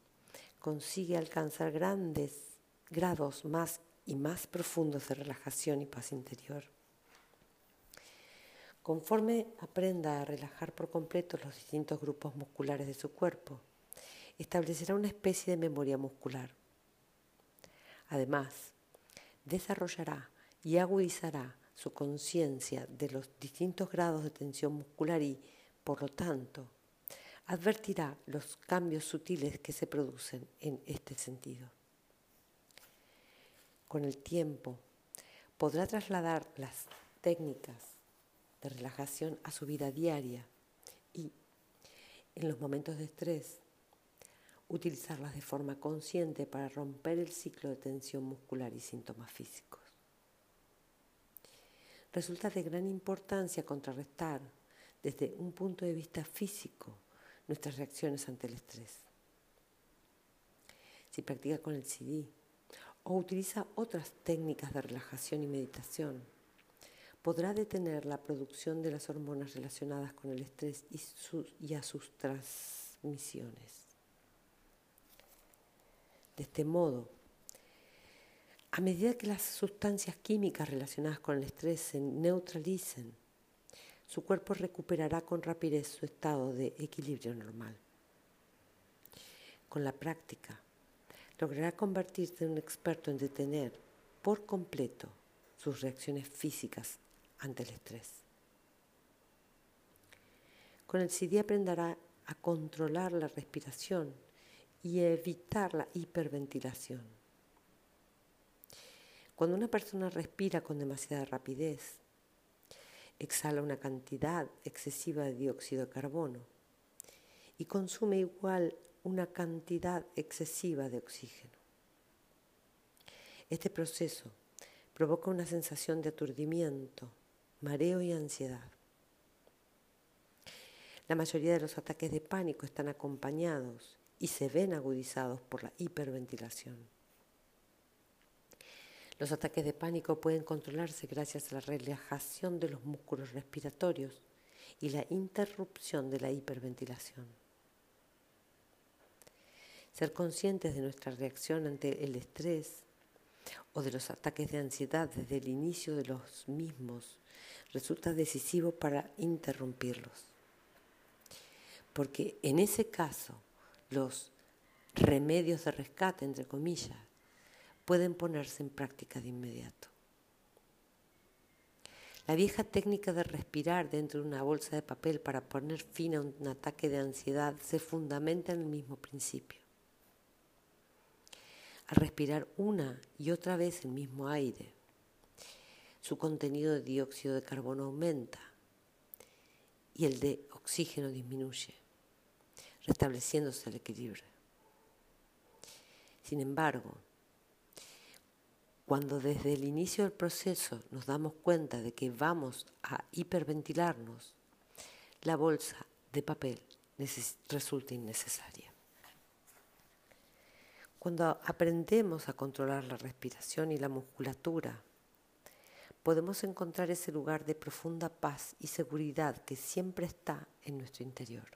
consigue alcanzar grandes grados más y más profundos de relajación y paz interior. Conforme aprenda a relajar por completo los distintos grupos musculares de su cuerpo, establecerá una especie de memoria muscular. Además, desarrollará y agudizará su conciencia de los distintos grados de tensión muscular y, por lo tanto, advertirá los cambios sutiles que se producen en este sentido. Con el tiempo podrá trasladar las técnicas de relajación a su vida diaria y, en los momentos de estrés, utilizarlas de forma consciente para romper el ciclo de tensión muscular y síntomas físicos. Resulta de gran importancia contrarrestar desde un punto de vista físico nuestras reacciones ante el estrés. Si practica con el CD o utiliza otras técnicas de relajación y meditación, podrá detener la producción de las hormonas relacionadas con el estrés y, a sus transmisiones. De este modo, a medida que las sustancias químicas relacionadas con el estrés se neutralicen, su cuerpo recuperará con rapidez su estado de equilibrio normal. Con la práctica, logrará convertirse en un experto en detener por completo sus reacciones físicas ante el estrés. Con el CD aprenderá a controlar la respiración y evitar la hiperventilación. Cuando una persona respira con demasiada rapidez, exhala una cantidad excesiva de dióxido de carbono y consume igual una cantidad excesiva de oxígeno. Este proceso provoca una sensación de aturdimiento, mareo y ansiedad. La mayoría de los ataques de pánico están acompañados y se ven agudizados por la hiperventilación. Los ataques de pánico pueden controlarse gracias a la relajación de los músculos respiratorios y la interrupción de la hiperventilación. Ser conscientes de nuestra reacción ante el estrés o de los ataques de ansiedad desde el inicio de los mismos resulta decisivo para interrumpirlos. Porque en ese caso, los remedios de rescate, entre comillas, pueden ponerse en práctica de inmediato. La vieja técnica de respirar dentro de una bolsa de papel para poner fin a un ataque de ansiedad se fundamenta en el mismo principio. Al respirar una y otra vez el mismo aire, su contenido de dióxido de carbono aumenta y el de oxígeno disminuye, restableciéndose el equilibrio. Sin embargo, cuando desde el inicio del proceso nos damos cuenta de que vamos a hiperventilarnos, la bolsa de papel resulta innecesaria. Cuando aprendemos a controlar la respiración y la musculatura, podemos encontrar ese lugar de profunda paz y seguridad que siempre está en nuestro interior.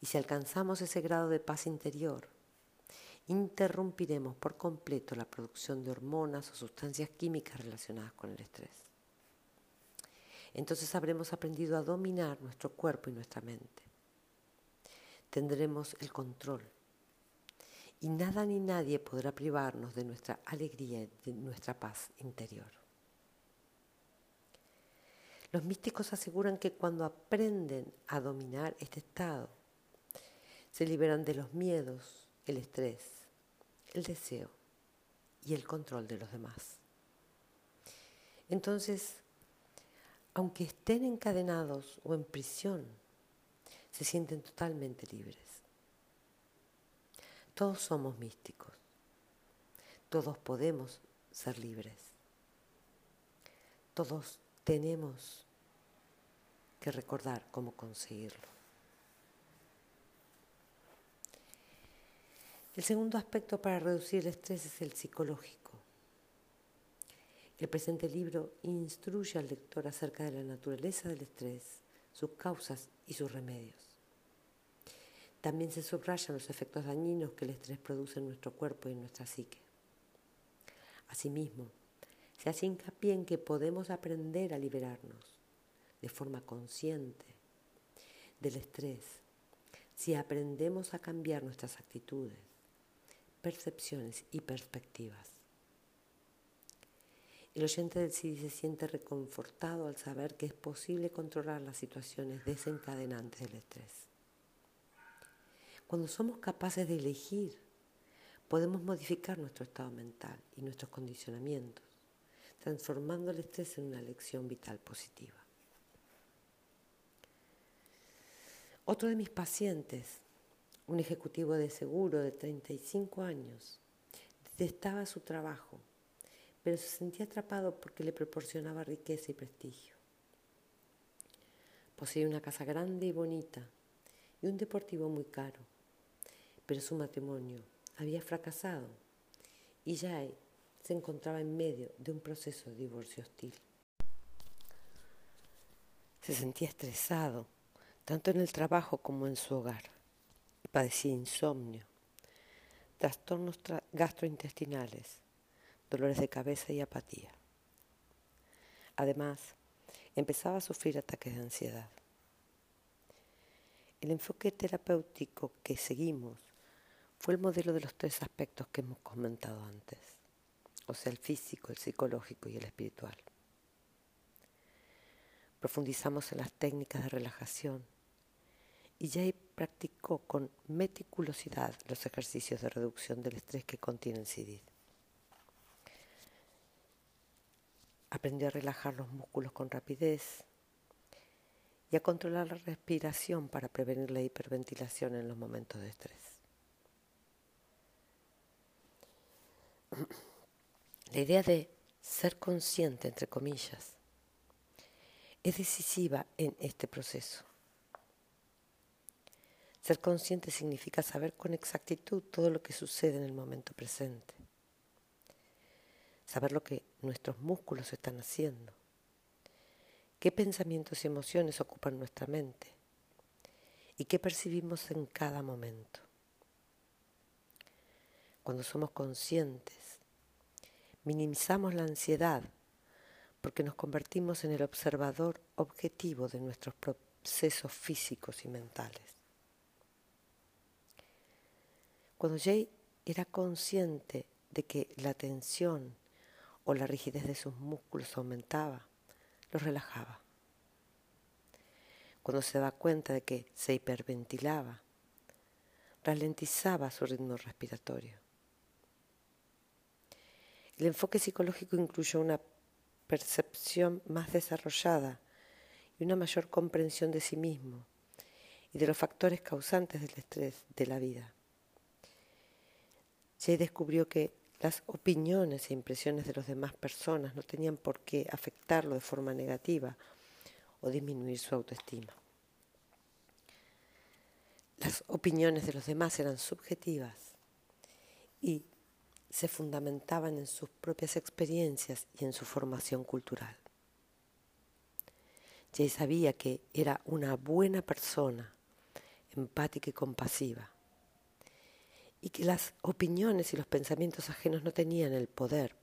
Y si alcanzamos ese grado de paz interior, interrumpiremos por completo la producción de hormonas o sustancias químicas relacionadas con el estrés. Entonces habremos aprendido a dominar nuestro cuerpo y nuestra mente. Tendremos el control. Y nada ni nadie podrá privarnos de nuestra alegría y de nuestra paz interior. Los místicos aseguran que cuando aprenden a dominar este estado, se liberan de los miedos, el estrés, el deseo y el control de los demás. Entonces, aunque estén encadenados o en prisión, se sienten totalmente libres. Todos somos místicos. Todos podemos ser libres. Todos tenemos que recordar cómo conseguirlo. El segundo aspecto para reducir el estrés es el psicológico. El presente libro instruye al lector acerca de la naturaleza del estrés, sus causas y sus remedios. También se subrayan los efectos dañinos que el estrés produce en nuestro cuerpo y en nuestra psique. Asimismo, se hace hincapié en que podemos aprender a liberarnos de forma consciente del estrés si aprendemos a cambiar nuestras actitudes, percepciones y perspectivas. El oyente del CD se siente reconfortado al saber que es posible controlar las situaciones desencadenantes del estrés. Cuando somos capaces de elegir, podemos modificar nuestro estado mental y nuestros condicionamientos, transformando el estrés en una lección vital positiva. Otro de mis pacientes un ejecutivo de seguro de 35 años. Detestaba su trabajo, pero se sentía atrapado porque le proporcionaba riqueza y prestigio. Poseía una casa grande y bonita y un deportivo muy caro, pero su matrimonio había fracasado y ya se encontraba en medio de un proceso de divorcio hostil. Se sentía estresado, tanto en el trabajo como en su hogar padecía insomnio, trastornos gastrointestinales, dolores de cabeza y apatía. Además, empezaba a sufrir ataques de ansiedad. El enfoque terapéutico que seguimos fue el modelo de los tres aspectos que hemos comentado antes, o sea, el físico, el psicológico y el espiritual. Profundizamos en las técnicas de relajación y Jay practicó con meticulosidad los ejercicios de reducción del estrés que contiene el CIDID. Aprendió a relajar los músculos con rapidez y a controlar la respiración para prevenir la hiperventilación en los momentos de estrés. La idea de ser consciente, entre comillas, es decisiva en este proceso. Ser consciente significa saber con exactitud todo lo que sucede en el momento presente. Saber lo que nuestros músculos están haciendo. Qué pensamientos y emociones ocupan nuestra mente. Y qué percibimos en cada momento. Cuando somos conscientes, minimizamos la ansiedad porque nos convertimos en el observador objetivo de nuestros procesos físicos y mentales. Cuando Jay era consciente de que la tensión o la rigidez de sus músculos aumentaba, los relajaba. Cuando se daba cuenta de que se hiperventilaba, ralentizaba su ritmo respiratorio El enfoque psicológico incluye una percepción más desarrollada y una mayor comprensión de sí mismo y de los factores causantes del estrés de la vida. Jay descubrió que las opiniones e impresiones de las demás personas no tenían por qué afectarlo de forma negativa o disminuir su autoestima. Las opiniones de los demás eran subjetivas y se fundamentaban en sus propias experiencias y en su formación cultural. Jay sabía que era una buena persona, empática y compasiva, y que las opiniones y los pensamientos ajenos no tenían el poder,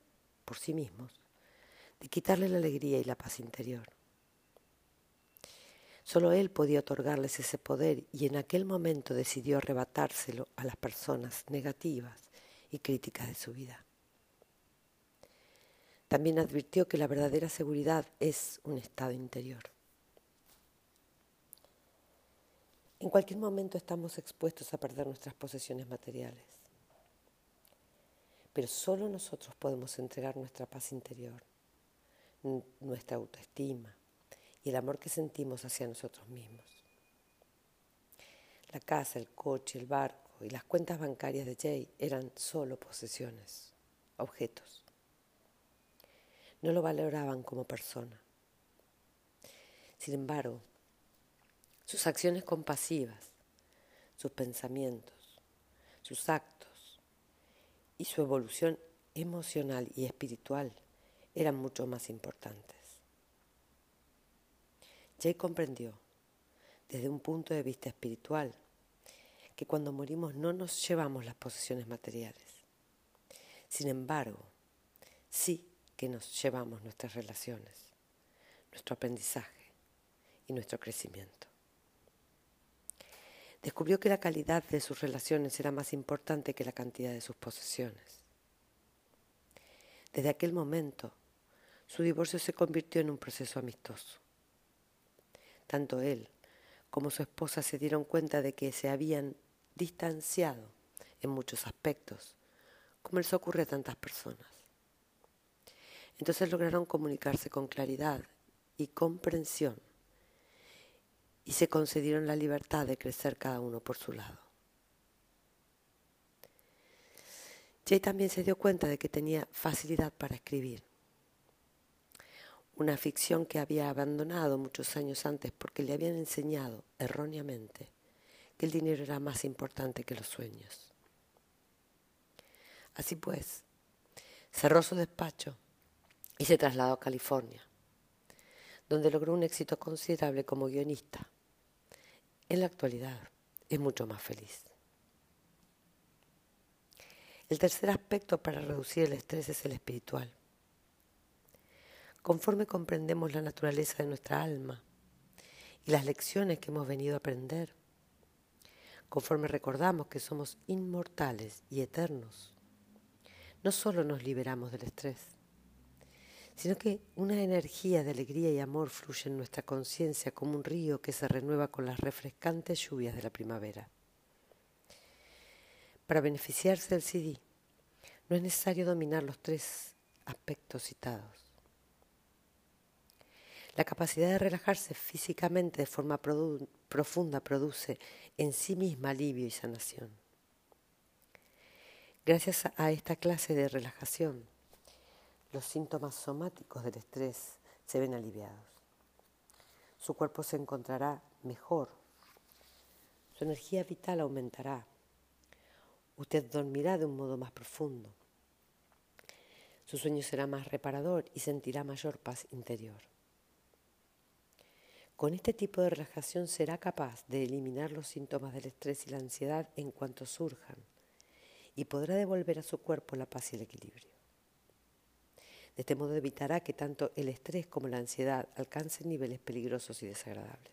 por sí mismos, de quitarle la alegría y la paz interior. Solo él podía otorgarles ese poder y en aquel momento decidió arrebatárselo a las personas negativas y críticas de su vida. También advirtió que la verdadera seguridad es un estado interior. En cualquier momento estamos expuestos a perder nuestras posesiones materiales, pero solo nosotros podemos entregar nuestra paz interior, nuestra autoestima y el amor que sentimos hacia nosotros mismos. La casa, el coche, el barco y las cuentas bancarias de Jay eran solo posesiones, objetos. No lo valoraban como persona. Sin embargo, sus acciones compasivas, sus pensamientos, sus actos y su evolución emocional y espiritual eran mucho más importantes. Jay comprendió, desde un punto de vista espiritual, que cuando morimos no nos llevamos las posesiones materiales. Sin embargo, sí que nos llevamos nuestras relaciones, nuestro aprendizaje y nuestro crecimiento descubrió que la calidad de sus relaciones era más importante que la cantidad de sus posesiones. Desde aquel momento, su divorcio se convirtió en un proceso amistoso. Tanto él como su esposa se dieron cuenta de que se habían distanciado en muchos aspectos, como les ocurre a tantas personas. Entonces lograron comunicarse con claridad y comprensión y se concedieron la libertad de crecer cada uno por su lado. Jay también se dio cuenta de que tenía facilidad para escribir, una ficción que había abandonado muchos años antes porque le habían enseñado erróneamente que el dinero era más importante que los sueños. Así pues, cerró su despacho y se trasladó a California, donde logró un éxito considerable como guionista en la actualidad es mucho más feliz. El tercer aspecto para reducir el estrés es el espiritual. Conforme comprendemos la naturaleza de nuestra alma y las lecciones que hemos venido a aprender, conforme recordamos que somos inmortales y eternos, no solo nos liberamos del estrés, sino que una energía de alegría y amor fluye en nuestra conciencia como un río que se renueva con las refrescantes lluvias de la primavera. Para beneficiarse del CD, no es necesario dominar los tres aspectos citados. La capacidad de relajarse físicamente de forma profunda produce en sí misma alivio y sanación. Gracias a esta clase de relajación, los síntomas somáticos del estrés se ven aliviados. Su cuerpo se encontrará mejor. Su energía vital aumentará. Usted dormirá de un modo más profundo. Su sueño será más reparador y sentirá mayor paz interior. Con este tipo de relajación será capaz de eliminar los síntomas del estrés y la ansiedad en cuanto surjan y podrá devolver a su cuerpo la paz y el equilibrio. De este modo evitará que tanto el estrés como la ansiedad alcancen niveles peligrosos y desagradables.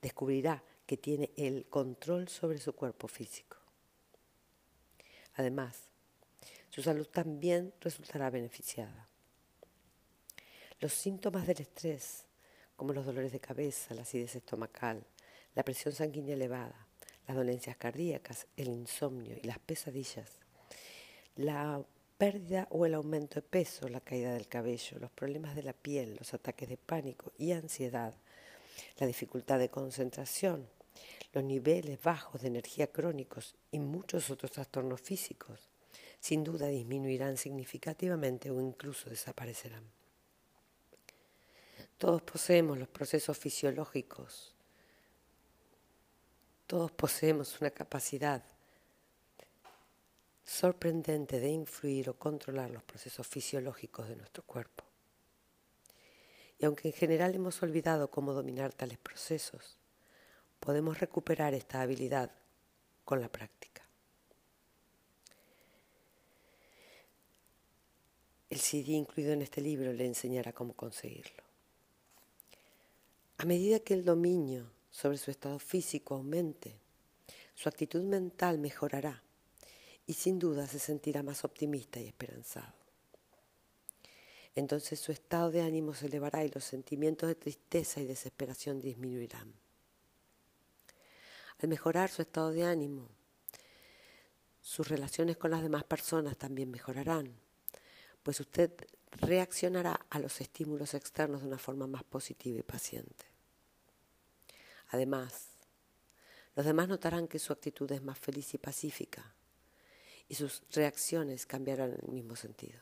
Descubrirá que tiene el control sobre su cuerpo físico. Además, su salud también resultará beneficiada. Los síntomas del estrés, como los dolores de cabeza, la acidez estomacal, la presión sanguínea elevada, las dolencias cardíacas, el insomnio y las pesadillas, la pérdida o el aumento de peso, la caída del cabello, los problemas de la piel, los ataques de pánico y ansiedad, la dificultad de concentración, los niveles bajos de energía crónicos y muchos otros trastornos físicos, sin duda disminuirán significativamente o incluso desaparecerán. Todos poseemos los procesos fisiológicos, todos poseemos una capacidad sorprendente de influir o controlar los procesos fisiológicos de nuestro cuerpo. Y aunque en general hemos olvidado cómo dominar tales procesos, podemos recuperar esta habilidad con la práctica. El CD incluido en este libro le enseñará cómo conseguirlo. A medida que el dominio sobre su estado físico aumente, su actitud mental mejorará y sin duda se sentirá más optimista y esperanzado. Entonces su estado de ánimo se elevará y los sentimientos de tristeza y desesperación disminuirán. Al mejorar su estado de ánimo, sus relaciones con las demás personas también mejorarán, pues usted reaccionará a los estímulos externos de una forma más positiva y paciente. Además, los demás notarán que su actitud es más feliz y pacífica y sus reacciones cambiarán en el mismo sentido.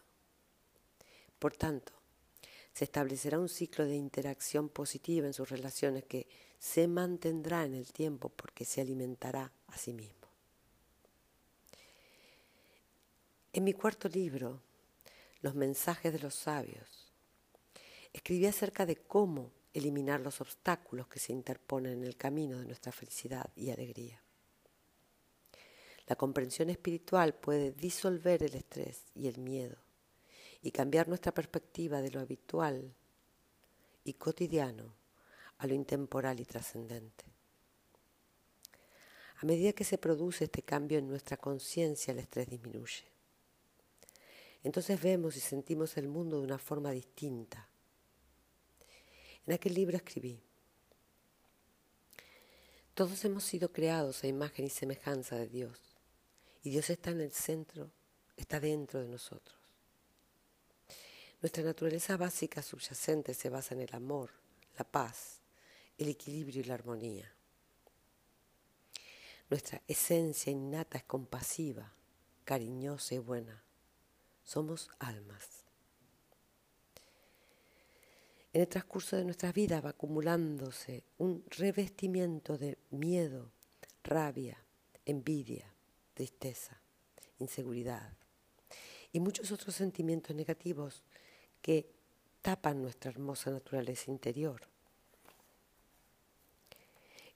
Por tanto, se establecerá un ciclo de interacción positiva en sus relaciones que se mantendrá en el tiempo porque se alimentará a sí mismo. En mi cuarto libro, Los mensajes de los sabios, escribí acerca de cómo eliminar los obstáculos que se interponen en el camino de nuestra felicidad y alegría. La comprensión espiritual puede disolver el estrés y el miedo y cambiar nuestra perspectiva de lo habitual y cotidiano a lo intemporal y trascendente. A medida que se produce este cambio en nuestra conciencia, el estrés disminuye. Entonces vemos y sentimos el mundo de una forma distinta. En aquel libro escribí, todos hemos sido creados a imagen y semejanza de Dios y Dios está en el centro, está dentro de nosotros. Nuestra naturaleza básica subyacente se basa en el amor, la paz, el equilibrio y la armonía. Nuestra esencia innata es compasiva, cariñosa y buena. Somos almas. En el transcurso de nuestras vidas va acumulándose un revestimiento de miedo, rabia, envidia, tristeza, inseguridad y muchos otros sentimientos negativos que tapan nuestra hermosa naturaleza interior.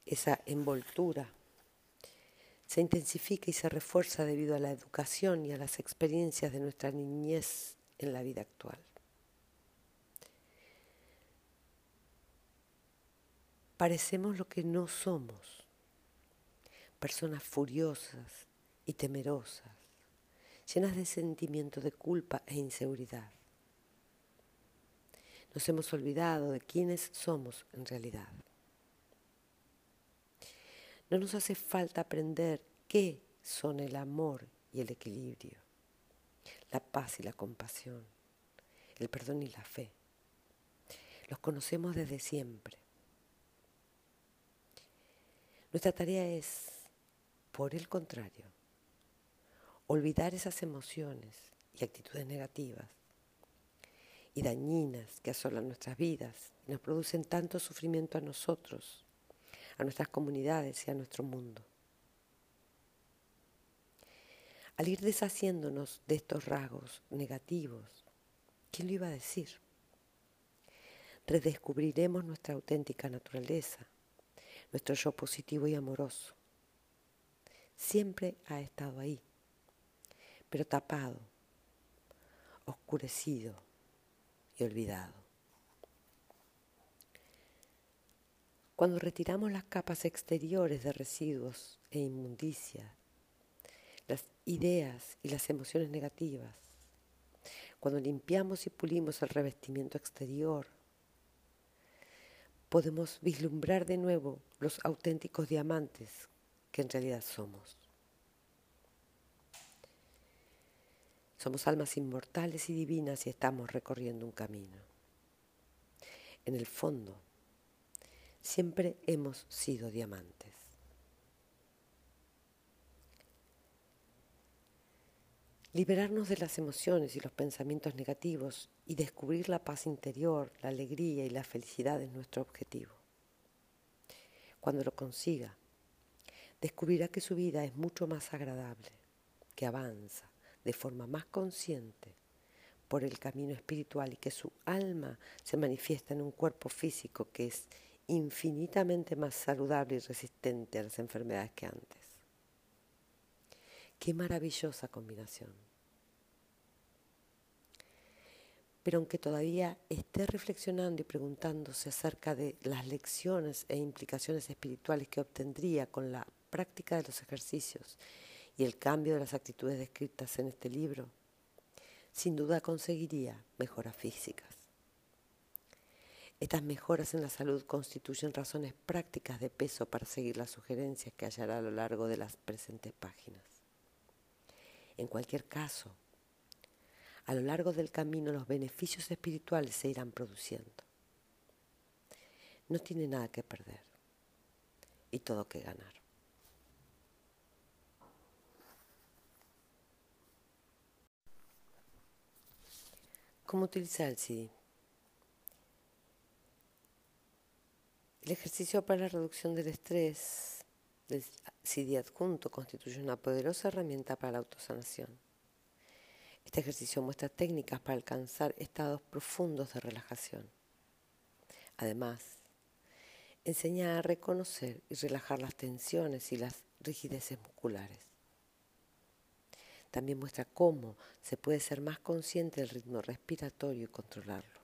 Esa envoltura se intensifica y se refuerza debido a la educación y a las experiencias de nuestra niñez en la vida actual. Parecemos lo que no somos, personas furiosas, y temerosas, llenas de sentimientos de culpa e inseguridad. Nos hemos olvidado de quiénes somos en realidad. No nos hace falta aprender qué son el amor y el equilibrio, la paz y la compasión, el perdón y la fe. Los conocemos desde siempre. Nuestra tarea es, por el contrario, olvidar esas emociones y actitudes negativas y dañinas que asolan nuestras vidas y nos producen tanto sufrimiento a nosotros, a nuestras comunidades y a nuestro mundo. Al ir deshaciéndonos de estos rasgos negativos, ¿quién lo iba a decir? Redescubriremos nuestra auténtica naturaleza, nuestro yo positivo y amoroso. Siempre ha estado ahí pero tapado, oscurecido y olvidado. Cuando retiramos las capas exteriores de residuos e inmundicia, las ideas y las emociones negativas, cuando limpiamos y pulimos el revestimiento exterior, podemos vislumbrar de nuevo los auténticos diamantes que en realidad somos. Somos almas inmortales y divinas y estamos recorriendo un camino. En el fondo, siempre hemos sido diamantes. Liberarnos de las emociones y los pensamientos negativos y descubrir la paz interior, la alegría y la felicidad es nuestro objetivo. Cuando lo consiga, descubrirá que su vida es mucho más agradable, que avanza de forma más consciente por el camino espiritual y que su alma se manifiesta en un cuerpo físico que es infinitamente más saludable y resistente a las enfermedades que antes. Qué maravillosa combinación. pero aunque todavía esté reflexionando y preguntándose acerca de las lecciones e implicaciones espirituales que obtendría con la práctica de los ejercicios y el cambio de las actitudes descritas en este libro, sin duda conseguiría mejoras físicas. Estas mejoras en la salud constituyen razones prácticas de peso para seguir las sugerencias que hallará a lo largo de las presentes páginas. En cualquier caso, a lo largo del camino los beneficios espirituales se irán produciendo. No tiene nada que perder y todo que ganar. ¿Cómo utilizar el CD? El ejercicio para la reducción del estrés del CD adjunto constituye una poderosa herramienta para la autosanación. Este ejercicio muestra técnicas para alcanzar estados profundos de relajación. Además, enseña a reconocer y relajar las tensiones y las rigideces musculares. También muestra cómo se puede ser más consciente del ritmo respiratorio y controlarlo.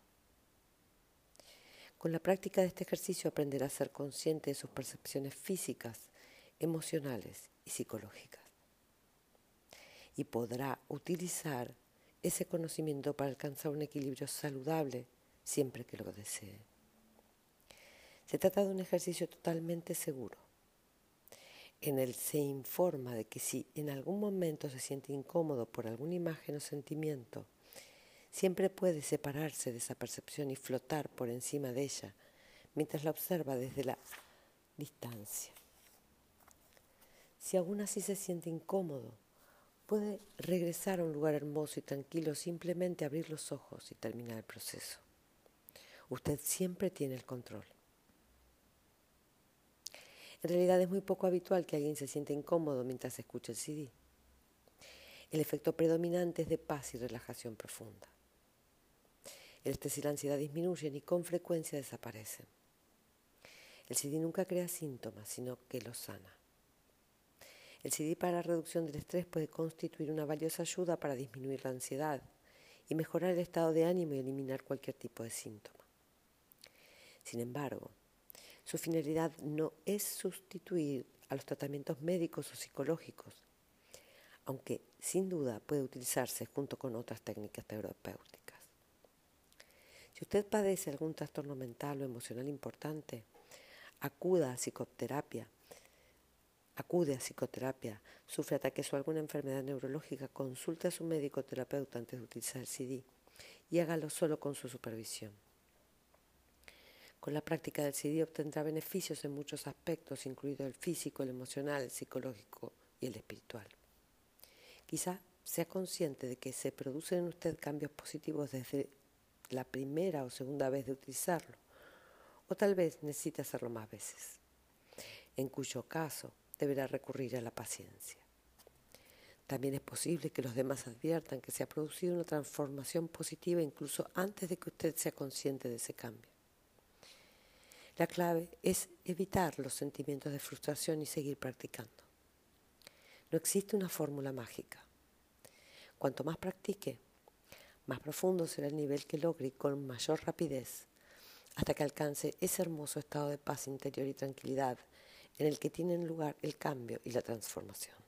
Con la práctica de este ejercicio aprenderá a ser consciente de sus percepciones físicas, emocionales y psicológicas y podrá utilizar ese conocimiento para alcanzar un equilibrio saludable siempre que lo desee. Se trata de un ejercicio totalmente seguro. En él se informa de que si en algún momento se siente incómodo por alguna imagen o sentimiento, siempre puede separarse de esa percepción y flotar por encima de ella mientras la observa desde la distancia. Si aún así se siente incómodo, puede regresar a un lugar hermoso y tranquilo, simplemente abrir los ojos y terminar el proceso. Usted siempre tiene el control. En realidad es muy poco habitual que alguien se sienta incómodo mientras escucha el CD. El efecto predominante es de paz y relajación profunda. El estrés y la ansiedad disminuyen y con frecuencia desaparecen. El CD nunca crea síntomas, sino que los sana. El CD para la reducción del estrés puede constituir una valiosa ayuda para disminuir la ansiedad y mejorar el estado de ánimo y eliminar cualquier tipo de síntoma. Sin embargo, su finalidad no es sustituir a los tratamientos médicos o psicológicos, aunque sin duda puede utilizarse junto con otras técnicas terapéuticas. Si usted padece algún trastorno mental o emocional importante, acuda a psicoterapia acude a psicoterapia, sufre ataques o alguna enfermedad neurológica, consulte a su médico terapeuta antes de utilizar el CD y hágalo solo con su supervisión. Con la práctica del CD obtendrá beneficios en muchos aspectos, incluido el físico, el emocional, el psicológico y el espiritual. Quizá sea consciente de que se producen en usted cambios positivos desde la primera o segunda vez de utilizarlo, o tal vez necesite hacerlo más veces, en cuyo caso deberá recurrir a la paciencia. También es posible que los demás adviertan que se ha producido una transformación positiva incluso antes de que usted sea consciente de ese cambio. La clave es evitar los sentimientos de frustración y seguir practicando. No existe una fórmula mágica. Cuanto más practique, más profundo será el nivel que logre y con mayor rapidez, hasta que alcance ese hermoso estado de paz interior y tranquilidad en el que tienen lugar el cambio y la transformación.